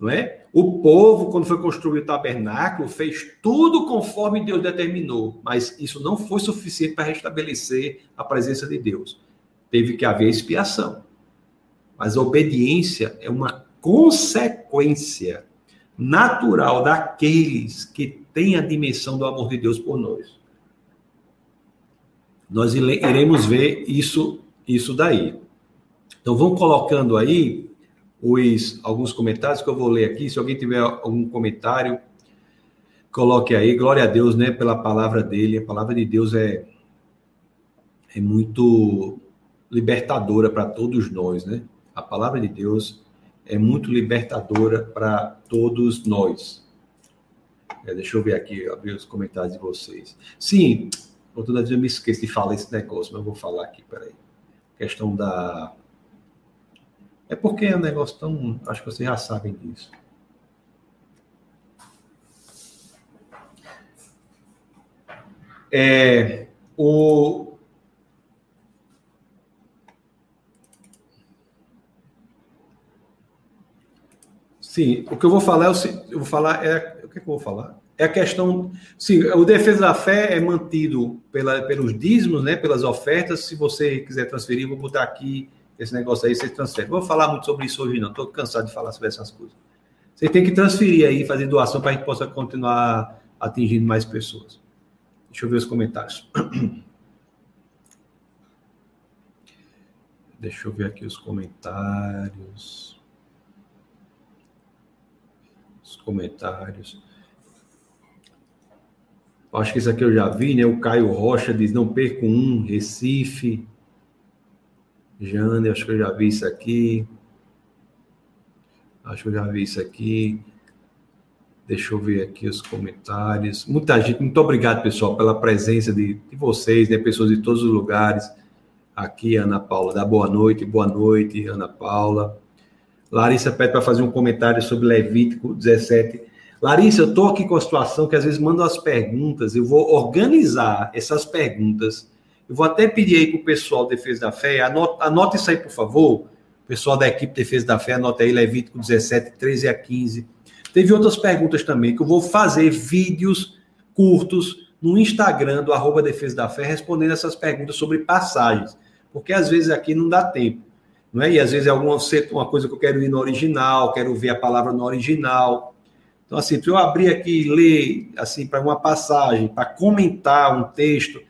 não é? O povo, quando foi construído o tabernáculo, fez tudo conforme Deus determinou, mas isso não foi suficiente para restabelecer a presença de Deus. Teve que haver expiação. Mas a obediência é uma consequência natural daqueles que têm a dimensão do amor de Deus por nós. Nós iremos ver isso, isso daí. Então vamos colocando aí os, alguns comentários que eu vou ler aqui. Se alguém tiver algum comentário, coloque aí. Glória a Deus, né, pela palavra dele. A palavra de Deus é é muito libertadora para todos nós, né? A palavra de Deus é muito libertadora para todos nós. É, deixa eu ver aqui, abrir os comentários de vocês. Sim, toda vez eu me esqueço de falar esse negócio, mas eu vou falar aqui, peraí. Questão da. É porque é um negócio tão. Acho que vocês já sabem disso. É, o, Sim, o que eu vou falar é o, eu vou falar é o que, é que eu vou falar? É a questão, sim, o defesa da fé é mantido pela, pelos dízimos, né, pelas ofertas. Se você quiser transferir, vou botar aqui esse negócio aí, você transfere. Vou falar muito sobre isso hoje não, estou cansado de falar sobre essas coisas. Você tem que transferir aí, fazer doação para a gente possa continuar atingindo mais pessoas. Deixa eu ver os comentários. Deixa eu ver aqui os comentários os comentários. Acho que isso aqui eu já vi, né? O Caio Rocha diz: não perco um, Recife. Jane, acho que eu já vi isso aqui. Acho que eu já vi isso aqui. Deixa eu ver aqui os comentários. Muita gente, muito obrigado, pessoal, pela presença de, de vocês, né? Pessoas de todos os lugares. Aqui, Ana Paula, dá boa noite, boa noite, Ana Paula. Larissa pede para fazer um comentário sobre Levítico 17. Larissa, eu estou aqui com a situação que às vezes mandam as perguntas, eu vou organizar essas perguntas. Eu vou até pedir aí para o pessoal de Defesa da Fé, anota, anota isso aí, por favor. Pessoal da equipe de Defesa da Fé, anota aí Levítico 17, 13 a 15. Teve outras perguntas também, que eu vou fazer vídeos curtos no Instagram do arroba Defesa da Fé, respondendo essas perguntas sobre passagens. Porque às vezes aqui não dá tempo. Não é? E às vezes é alguma uma coisa que eu quero ir no original, quero ver a palavra no original. Então, assim, para eu abrir aqui e ler, assim, para uma passagem, para comentar um texto.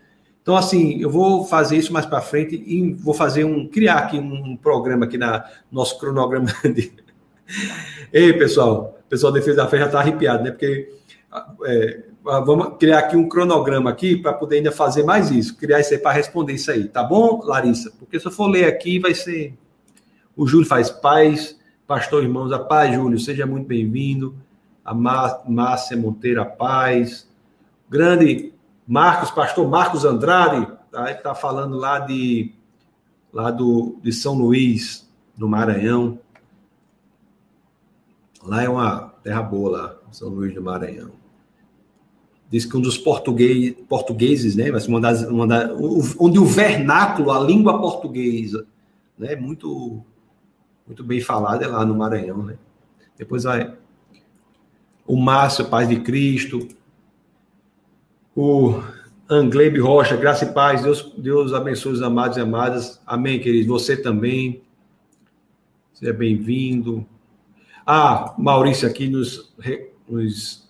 Então, assim, eu vou fazer isso mais para frente e vou fazer um, criar aqui um programa aqui na nosso cronograma de... Ei, pessoal, o pessoal da Defesa da Fé já está arrepiado, né? Porque é, vamos criar aqui um cronograma aqui para poder ainda fazer mais isso, criar isso aí para responder isso aí, tá bom, Larissa? Porque se eu for ler aqui, vai ser. O Júlio faz paz, pastor irmãos, a paz, Júlio, seja muito bem-vindo a Márcia Monteiro, a paz. Grande Marcos, pastor Marcos Andrade, tá? está falando lá de, lá do, de São Luís, no Maranhão. Lá é uma terra boa, lá, São Luís do Maranhão. Diz que um dos português, portugueses, né, mas uma das, uma das, onde o vernáculo, a língua portuguesa, né, muito, muito bem falada é lá no Maranhão, né. Depois vai, o Márcio, Paz de Cristo, o Angleib Rocha, graça e paz, Deus, Deus abençoe os amados e amadas, amém, queridos, você também, seja bem-vindo. Ah, Maurício aqui nos, nos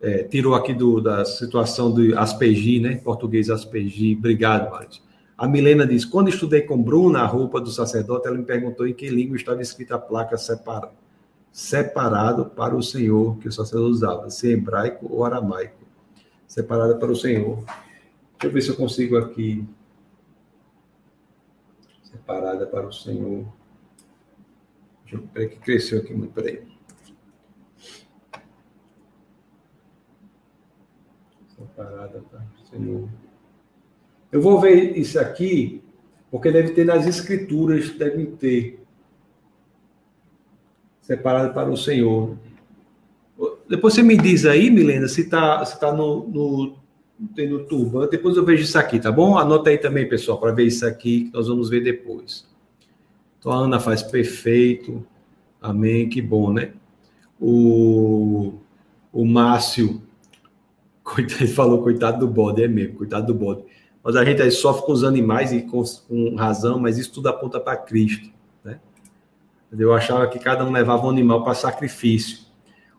é, tirou aqui do, da situação do Aspergi, né, português Aspergi, obrigado, Maurício. A Milena diz, quando estudei com Bruna a roupa do sacerdote, ela me perguntou em que língua estava escrita a placa separada separado para o Senhor, que o sacerdote usava, se hebraico ou aramaico. Separada para o Senhor. Deixa eu ver se eu consigo aqui. Separada para o Senhor. Deixa eu ver que cresceu aqui muito. Peraí. Separada para o Senhor. Eu vou ver isso aqui, porque deve ter nas escrituras, deve ter separado para o Senhor. Depois você me diz aí, Milena, se está se tá no, no, no turbante. Depois eu vejo isso aqui, tá bom? Anota aí também, pessoal, para ver isso aqui, que nós vamos ver depois. Então a Ana faz perfeito. Amém, que bom, né? O, o Márcio, coitado, ele falou, coitado do bode, é mesmo, coitado do bode. Mas a gente sofre com os animais e com, com razão, mas isso tudo aponta para Cristo. Eu achava que cada um levava um animal para sacrifício.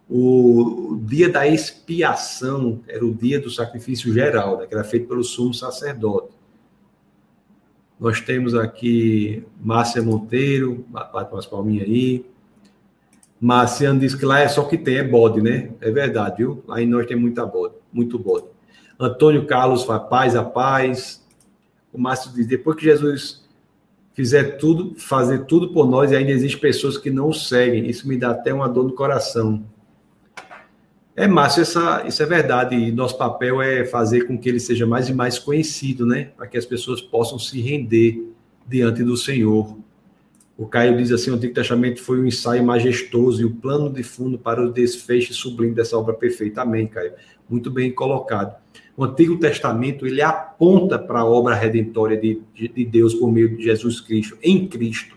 O dia da expiação era o dia do sacrifício geral, né, que era feito pelo sumo sacerdote. Nós temos aqui Márcia Monteiro, bate umas palminhas aí. Marciano diz que lá é só que tem, é bode, né? É verdade, viu? Aí nós temos muita bode, muito bode. Antônio Carlos faz paz a paz. O Márcio diz, depois que Jesus fizer tudo, fazer tudo por nós e ainda existem pessoas que não o seguem. Isso me dá até uma dor no coração. É, Márcio, essa, isso é verdade. E nosso papel é fazer com que ele seja mais e mais conhecido, né? Para que as pessoas possam se render diante do Senhor. O Caio diz assim: o Antigo Testamento foi um ensaio majestoso e o plano de fundo para o desfecho sublime dessa obra perfeita. Amém, Caio. Muito bem colocado. O Antigo Testamento ele aponta para a obra redentória de, de Deus por meio de Jesus Cristo, em Cristo,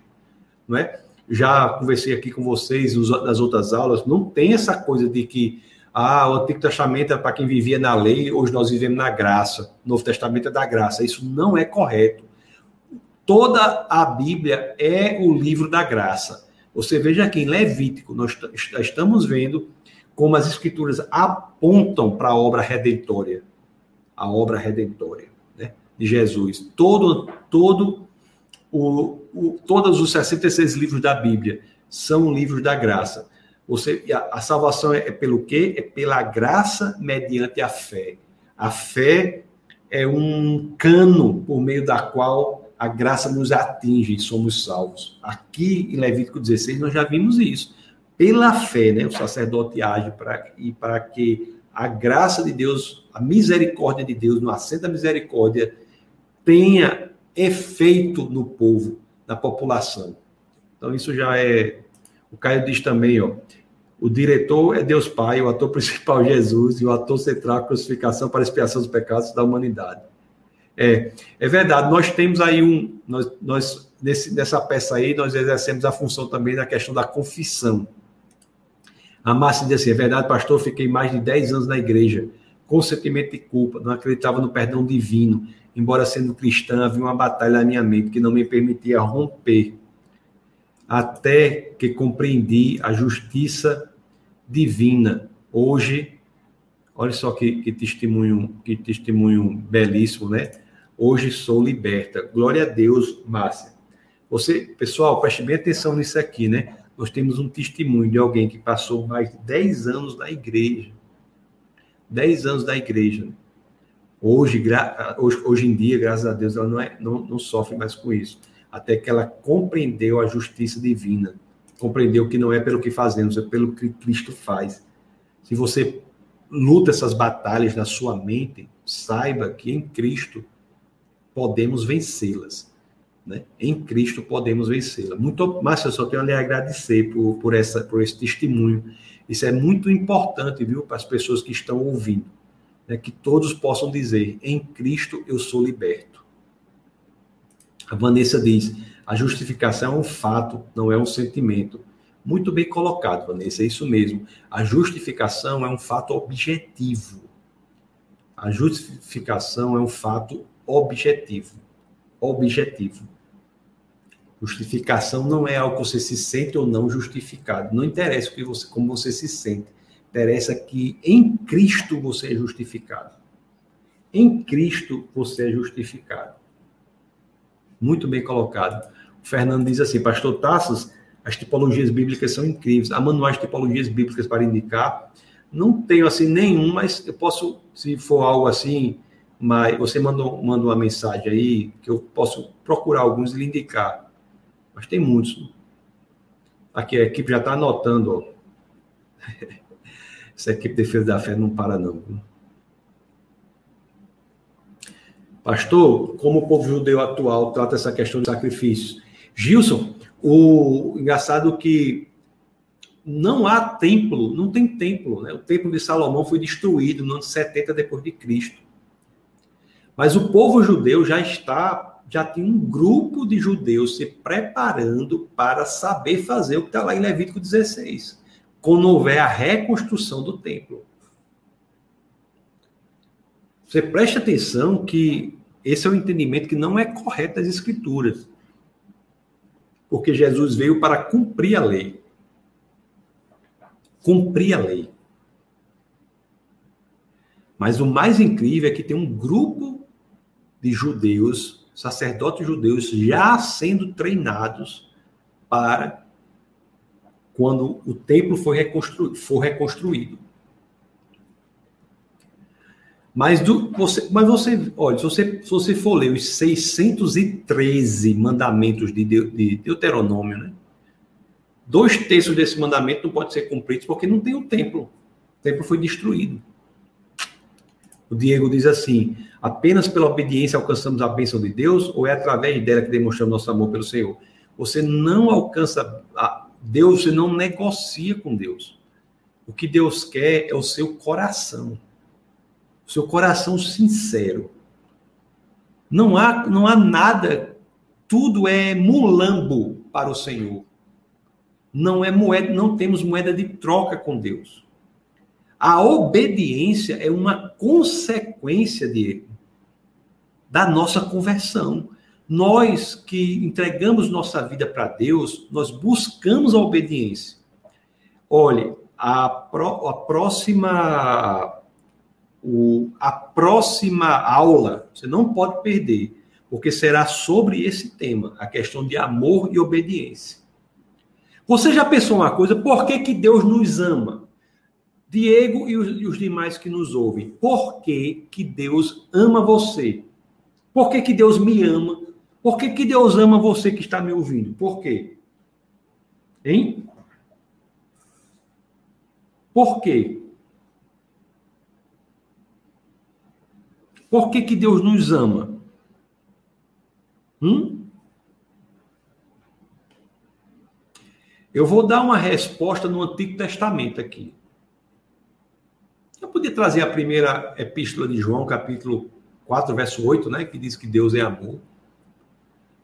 não é? Já conversei aqui com vocês nas outras aulas, não tem essa coisa de que ah, o Antigo Testamento é para quem vivia na lei, hoje nós vivemos na graça. O Novo Testamento é da graça. Isso não é correto. Toda a Bíblia é o livro da graça. Você veja aqui em Levítico, nós estamos vendo como as escrituras apontam para a obra redentória a obra redentória né, de Jesus. Todo, todo o, o, todos os 66 livros da Bíblia são livros da graça. Você, a, a salvação é, é pelo quê? É pela graça mediante a fé. A fé é um cano por meio da qual a graça nos atinge e somos salvos. Aqui em Levítico 16 nós já vimos isso. Pela fé, né, o sacerdote age para e para que a graça de Deus, a misericórdia de Deus, no assento da misericórdia, tenha efeito no povo, na população. Então, isso já é. O Caio diz também, ó. O diretor é Deus Pai, o ator principal Jesus e o ator central a crucificação para expiação dos pecados da humanidade. É, é verdade, nós temos aí um. Nós, nós nesse, nessa peça aí, nós exercemos a função também na questão da confissão. A Márcia diz assim: é verdade, pastor, fiquei mais de 10 anos na igreja, com sentimento de culpa, não acreditava no perdão divino. Embora sendo cristã, havia uma batalha na minha mente que não me permitia romper, até que compreendi a justiça divina. Hoje, olha só que, que testemunho, que testemunho belíssimo, né? Hoje sou liberta. Glória a Deus, Márcia. Você, pessoal, preste bem atenção nisso aqui, né? Nós temos um testemunho de alguém que passou mais de 10 anos na igreja. 10 anos da igreja. Hoje, hoje, hoje em dia, graças a Deus, ela não, é, não, não sofre mais com isso. Até que ela compreendeu a justiça divina. Compreendeu que não é pelo que fazemos, é pelo que Cristo faz. Se você luta essas batalhas na sua mente, saiba que em Cristo podemos vencê-las. Né? Em Cristo podemos vencê-la. Muito, Márcio, eu só tenho a lhe agradecer por, por, essa, por esse testemunho. Isso é muito importante, viu, para as pessoas que estão ouvindo. Né? Que todos possam dizer: em Cristo eu sou liberto. A Vanessa diz: a justificação é um fato, não é um sentimento. Muito bem colocado, Vanessa, é isso mesmo. A justificação é um fato objetivo. A justificação é um fato objetivo. Objetivo. Justificação não é algo que você se sente ou não justificado. Não interessa o que você, como você se sente. Interessa que em Cristo você é justificado. Em Cristo você é justificado. Muito bem colocado. O Fernando diz assim, pastor Tassos, as tipologias bíblicas são incríveis. Há manuais de tipologias bíblicas para indicar. Não tenho assim nenhum, mas eu posso, se for algo assim, mas você mandou, mandou uma mensagem aí que eu posso procurar alguns e lhe indicar. Mas tem muitos. Aqui a equipe já está anotando. Ó. Essa equipe de defesa da fé não para, não. Pastor, como o povo judeu atual trata essa questão de sacrifícios? Gilson, o engraçado que não há templo, não tem templo, né? O templo de Salomão foi destruído no ano 70 depois de Cristo. Mas o povo judeu já está já tem um grupo de judeus se preparando para saber fazer o que está lá em Levítico 16, quando houver a reconstrução do templo. Você preste atenção que esse é um entendimento que não é correto das escrituras. Porque Jesus veio para cumprir a lei. Cumprir a lei. Mas o mais incrível é que tem um grupo de judeus sacerdotes judeus já sendo treinados para quando o templo for, reconstru for reconstruído. Mas, do, você, mas você, olha, se você, se você for ler os 613 mandamentos de, de Deuteronômio, né? Dois terços desse mandamento não pode ser cumpridos porque não tem o templo. O templo foi destruído. O Diego diz assim: apenas pela obediência alcançamos a bênção de Deus ou é através dela que demonstramos nosso amor pelo Senhor? Você não alcança a Deus, você não negocia com Deus. O que Deus quer é o seu coração. O seu coração sincero. Não há, não há nada, tudo é mulambo para o Senhor. Não é moeda, não temos moeda de troca com Deus. A obediência é uma consequência, Diego, da nossa conversão. Nós que entregamos nossa vida para Deus, nós buscamos a obediência. Olhe, a, pro, a próxima o, a próxima aula você não pode perder, porque será sobre esse tema, a questão de amor e obediência. Você já pensou uma coisa? Por que, que Deus nos ama? Diego e os, e os, demais que nos ouvem, por que, que Deus ama você? Por que, que Deus me ama? Por que, que Deus ama você que está me ouvindo? Por quê? Hein? Por quê? Por que, que Deus nos ama? Hum? Eu vou dar uma resposta no Antigo Testamento aqui. Eu podia trazer a primeira epístola de João, capítulo 4, verso 8, né, que diz que Deus é amor.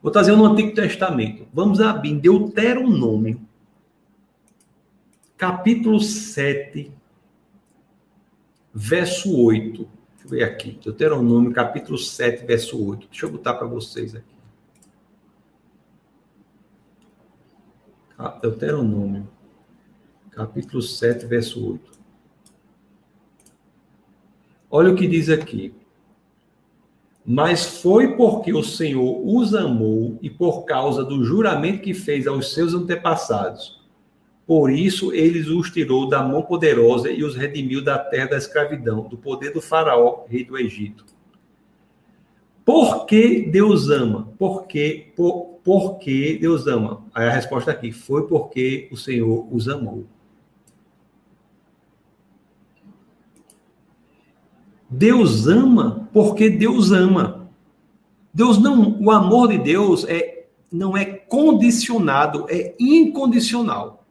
Vou trazer no Antigo Testamento. Vamos abrir Deuteronômio, capítulo 7, verso 8. Deixa eu ver aqui. Deuteronômio, capítulo 7, verso 8. Deixa eu botar para vocês aqui. Deuteronômio, capítulo 7, verso 8. Olha o que diz aqui. Mas foi porque o Senhor os amou e por causa do juramento que fez aos seus antepassados. Por isso ele os tirou da mão poderosa e os redimiu da terra da escravidão, do poder do faraó, rei do Egito. Por que Deus ama? Porque, por, porque Deus ama? Aí a resposta aqui foi porque o Senhor os amou. Deus ama porque Deus ama. Deus não, o amor de Deus é não é condicionado, é incondicional.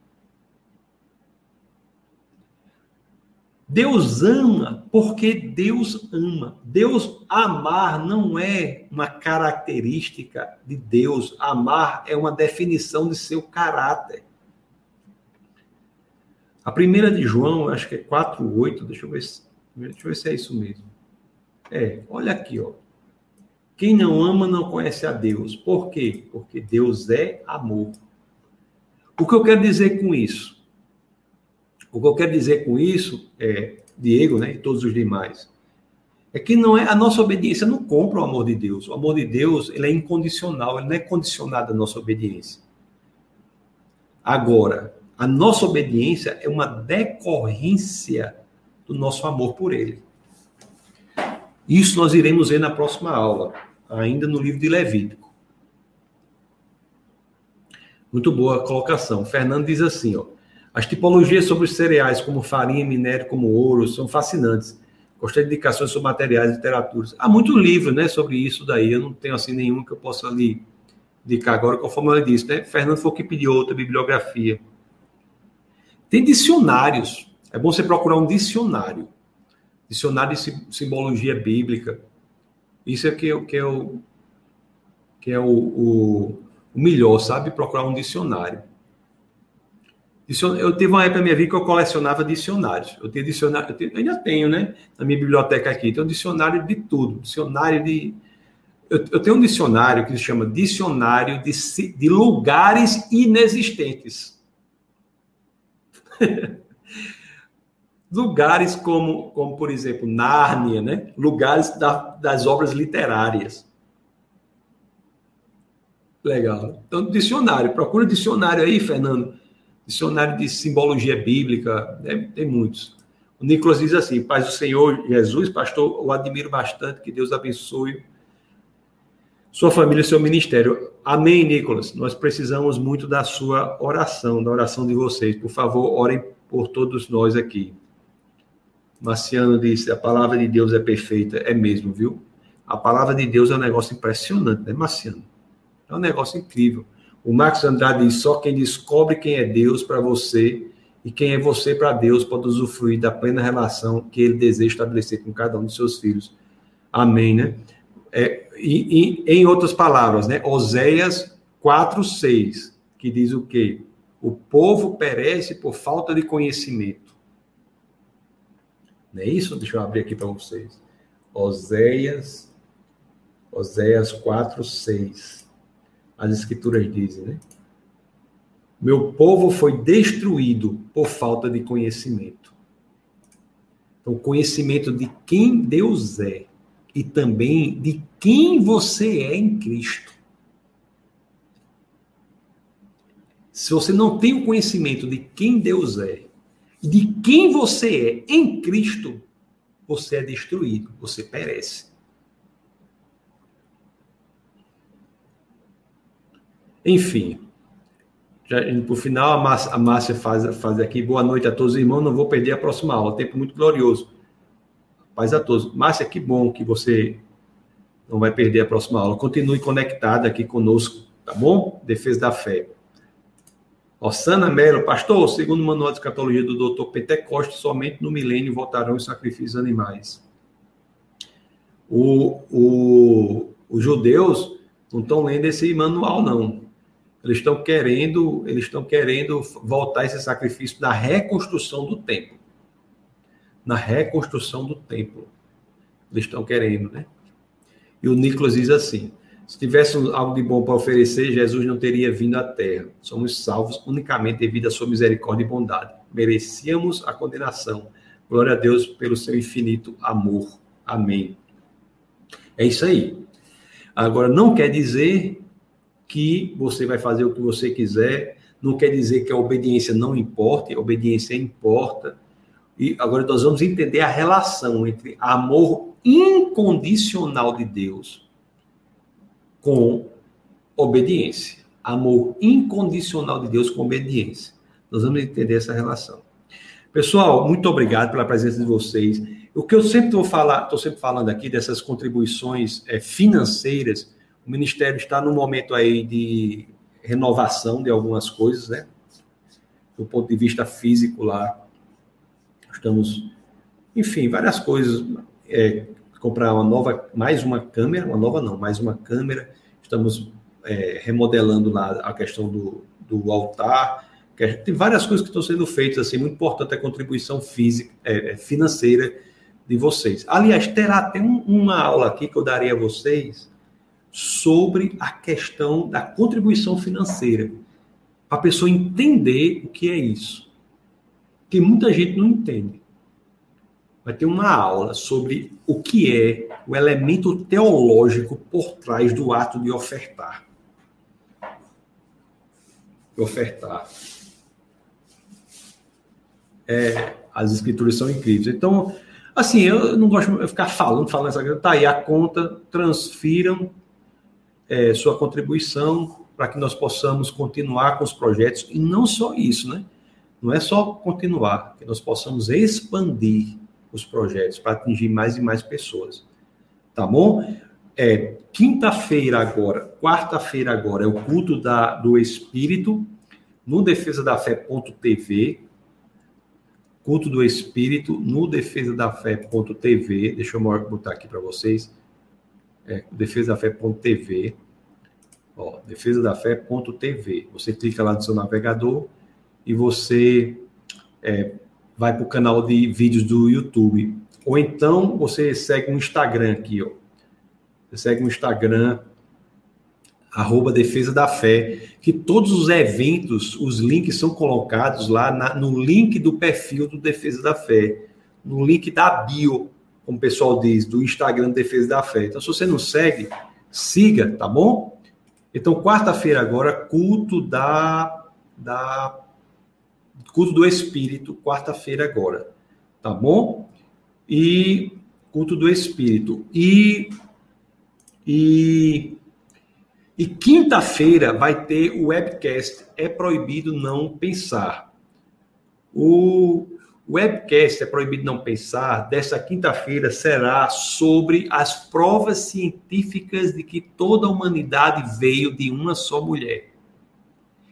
Deus ama porque Deus ama. Deus amar não é uma característica de Deus. Amar é uma definição de seu caráter. A primeira de João, acho que é 4:8, deixa eu ver se Deixa eu ver se é isso mesmo. É, olha aqui, ó. Quem não ama não conhece a Deus. Por quê? Porque Deus é amor. O que eu quero dizer com isso? O que eu quero dizer com isso é, Diego, né, e todos os demais, é que não é a nossa obediência não compra o amor de Deus. O amor de Deus, ele é incondicional, ele não é condicionado à nossa obediência. Agora, a nossa obediência é uma decorrência do nosso amor por Ele. Isso nós iremos ver na próxima aula, ainda no livro de Levítico. Muito boa colocação. Fernando diz assim, ó. As tipologias sobre os cereais, como farinha, minério, como ouro, são fascinantes. Gostei de indicações sobre materiais e literaturas. Há muito livro, né, sobre isso daí. Eu não tenho assim nenhum que eu possa lhe indicar agora, conforme ele disse, né? Fernando foi o que pediu outra bibliografia. Tem dicionários é bom você procurar um dicionário. Dicionário de simbologia bíblica. Isso é que, que é o, que é o, o, o melhor, sabe? Procurar um dicionário. Eu tive uma época na minha vida que eu colecionava dicionários. Eu tinha dicionário, eu, tenho, eu ainda tenho, né? Na minha biblioteca aqui, tem um dicionário de tudo. Dicionário de. Eu, eu tenho um dicionário que se chama Dicionário de, de Lugares Inexistentes. lugares como, como por exemplo, Nárnia, né? lugares da, das obras literárias. Legal. Então, dicionário. Procura dicionário aí, Fernando. Dicionário de simbologia bíblica. Né? Tem muitos. O Nicolas diz assim: Paz do Senhor Jesus, pastor, eu admiro bastante. Que Deus abençoe sua família e seu ministério. Amém, Nicolas. Nós precisamos muito da sua oração, da oração de vocês. Por favor, orem por todos nós aqui. Marciano disse: a palavra de Deus é perfeita. É mesmo, viu? A palavra de Deus é um negócio impressionante, né, Marciano? É um negócio incrível. O Marcos Andrade diz: só quem descobre quem é Deus para você e quem é você para Deus pode usufruir da plena relação que ele deseja estabelecer com cada um de seus filhos. Amém, né? É, e, e, em outras palavras, né? Oséias 4,6, que diz o quê? O povo perece por falta de conhecimento. Não é isso? Deixa eu abrir aqui para vocês. Oséias, Oséias 4, 6. As escrituras dizem, né? Meu povo foi destruído por falta de conhecimento. Então, conhecimento de quem Deus é e também de quem você é em Cristo. Se você não tem o conhecimento de quem Deus é de quem você é em Cristo, você é destruído, você perece. Enfim, já, por final, a Márcia, a Márcia faz, faz aqui. Boa noite a todos, irmãos. Não vou perder a próxima aula. Tempo muito glorioso. Paz a todos. Márcia, que bom que você não vai perder a próxima aula. Continue conectada aqui conosco, tá bom? Defesa da fé. Ossana Melo, pastor, segundo o manual de escatologia do doutor Pentecoste, somente no milênio voltarão os sacrifícios animais. O, o, os judeus não estão lendo esse manual, não. Eles estão querendo, eles estão querendo voltar esse sacrifício na reconstrução do templo. Na reconstrução do templo. Eles estão querendo, né? E o Nicolas diz assim: se tivesse algo de bom para oferecer, Jesus não teria vindo à terra. Somos salvos unicamente devido à sua misericórdia e bondade. Merecíamos a condenação. Glória a Deus pelo seu infinito amor. Amém. É isso aí. Agora, não quer dizer que você vai fazer o que você quiser, não quer dizer que a obediência não importa, a obediência importa. E agora nós vamos entender a relação entre amor incondicional de Deus com obediência. Amor incondicional de Deus com obediência. Nós vamos entender essa relação. Pessoal, muito obrigado pela presença de vocês. O que eu sempre estou falando, estou sempre falando aqui dessas contribuições é, financeiras, o Ministério está no momento aí de renovação de algumas coisas, né? Do ponto de vista físico lá, estamos, enfim, várias coisas. É, comprar uma nova, mais uma câmera, uma nova não, mais uma câmera. Estamos é, remodelando lá a questão do, do altar. Tem várias coisas que estão sendo feitas, assim, muito importante a contribuição física, é, é, financeira de vocês. Aliás, terá até um, uma aula aqui que eu darei a vocês sobre a questão da contribuição financeira, para a pessoa entender o que é isso. Que muita gente não entende vai ter uma aula sobre o que é o elemento teológico por trás do ato de ofertar. Ofertar. É, as escrituras são incríveis. Então, assim, eu não gosto de ficar falando, falando essa coisa. Tá aí a conta, transfiram é, sua contribuição para que nós possamos continuar com os projetos. E não só isso, né? Não é só continuar, que nós possamos expandir os projetos para atingir mais e mais pessoas. Tá bom? É, quinta-feira agora, quarta-feira agora é o culto da, do Espírito no defesa da fé.tv. Culto do Espírito no defesa da fé.tv. Deixa eu botar aqui para vocês. É, defesa da fé.tv. Defesa da fé.tv. Você clica lá no seu navegador e você é, vai para o canal de vídeos do YouTube. Ou então você segue um Instagram aqui, ó. Você segue um Instagram, arroba Defesa da Fé, que todos os eventos, os links são colocados lá na, no link do perfil do Defesa da Fé, no link da bio, como o pessoal diz, do Instagram Defesa da Fé. Então, se você não segue, siga, tá bom? Então, quarta-feira agora, culto da, da culto do Espírito, quarta-feira agora, tá bom? E culto do Espírito. E, e, e quinta-feira vai ter o webcast É Proibido Não Pensar. O webcast É Proibido Não Pensar, dessa quinta-feira, será sobre as provas científicas de que toda a humanidade veio de uma só mulher.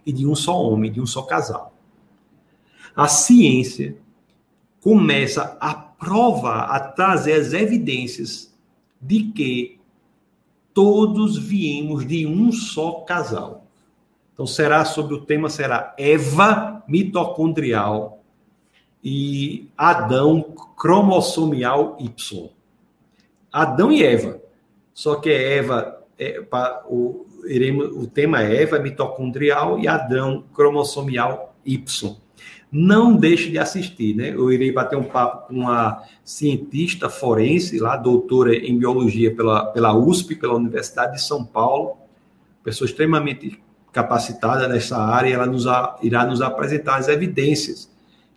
E de um só homem, de um só casal a ciência começa a provar, a trazer as evidências de que todos viemos de um só casal. Então será sobre o tema será Eva mitocondrial e Adão cromossomial Y. Adão e Eva. Só que Eva é, o, iremos, o tema é Eva mitocondrial e Adão cromossomial Y não deixe de assistir, né? Eu irei bater um papo com uma cientista forense, lá, doutora em biologia pela, pela USP, pela Universidade de São Paulo, pessoa extremamente capacitada nessa área, ela nos irá nos apresentar as evidências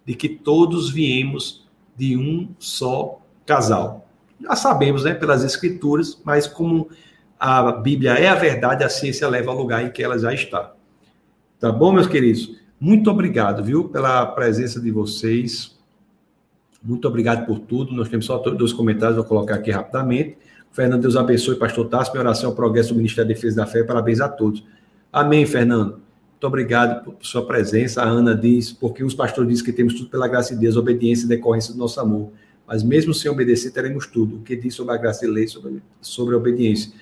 de que todos viemos de um só casal. Já sabemos, né, pelas escrituras, mas como a Bíblia é a verdade, a ciência leva ao lugar em que ela já está. Tá bom, meus queridos? Muito obrigado, viu, pela presença de vocês. Muito obrigado por tudo. Nós temos só dois comentários, vou colocar aqui rapidamente. Fernando, Deus abençoe, pastor Tassi. Minha oração ao progresso do Ministério da Defesa da Fé. Parabéns a todos. Amém, Fernando. Muito obrigado por sua presença. A Ana diz, porque os pastores dizem que temos tudo pela graça de Deus, obediência e decorrência do nosso amor. Mas mesmo sem obedecer, teremos tudo. O que diz sobre a graça e lei, sobre, sobre a obediência.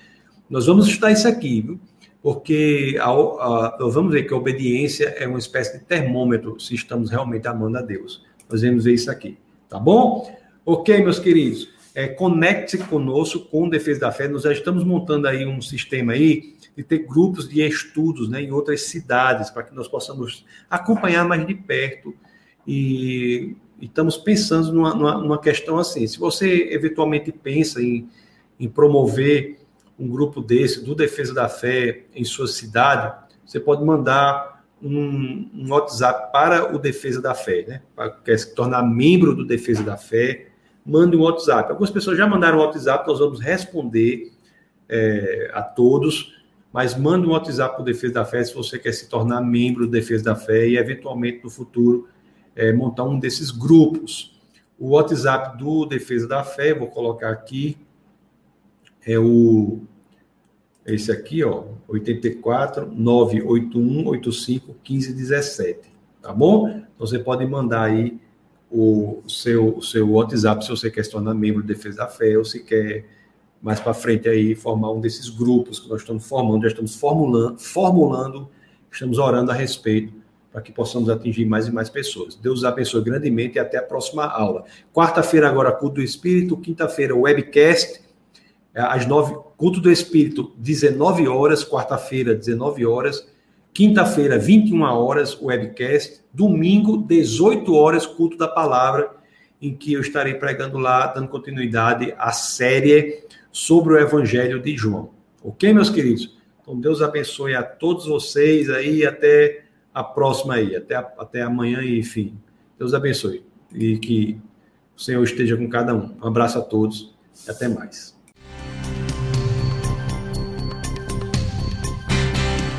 Nós vamos estudar isso aqui, viu? Porque a, a, vamos ver que a obediência é uma espécie de termômetro se estamos realmente amando a Deus. Nós vamos ver isso aqui, tá bom? Ok, meus queridos, é, conecte-se conosco com Defesa da Fé. Nós já estamos montando aí um sistema aí de ter grupos de estudos né, em outras cidades para que nós possamos acompanhar mais de perto e, e estamos pensando numa, numa, numa, questão assim. Se você eventualmente pensa em, em promover um grupo desse, do Defesa da Fé, em sua cidade, você pode mandar um, um WhatsApp para o Defesa da Fé, né? Para quer se tornar membro do Defesa da Fé, mande um WhatsApp. Algumas pessoas já mandaram um WhatsApp, nós vamos responder é, a todos, mas mande um WhatsApp para o Defesa da Fé se você quer se tornar membro do Defesa da Fé e, eventualmente, no futuro, é, montar um desses grupos. O WhatsApp do Defesa da Fé, vou colocar aqui, é o esse aqui, ó, 84 981 85 1517, tá bom? Então você pode mandar aí o seu, o seu WhatsApp se você quer se tornar membro do Defesa da Fé ou se quer mais para frente aí formar um desses grupos que nós estamos formando, já estamos formulando, formulando, estamos orando a respeito para que possamos atingir mais e mais pessoas. Deus abençoe grandemente e até a próxima aula. Quarta-feira agora culto do Espírito, quinta-feira webcast é, às nove, culto do Espírito, 19 horas, quarta-feira, 19 horas, quinta-feira, 21 horas, webcast, domingo, 18 horas, culto da palavra, em que eu estarei pregando lá, dando continuidade à série sobre o Evangelho de João. Ok, meus queridos? Então, Deus abençoe a todos vocês aí, até a próxima aí, até, até amanhã, enfim. Deus abençoe e que o Senhor esteja com cada um. Um abraço a todos e até mais.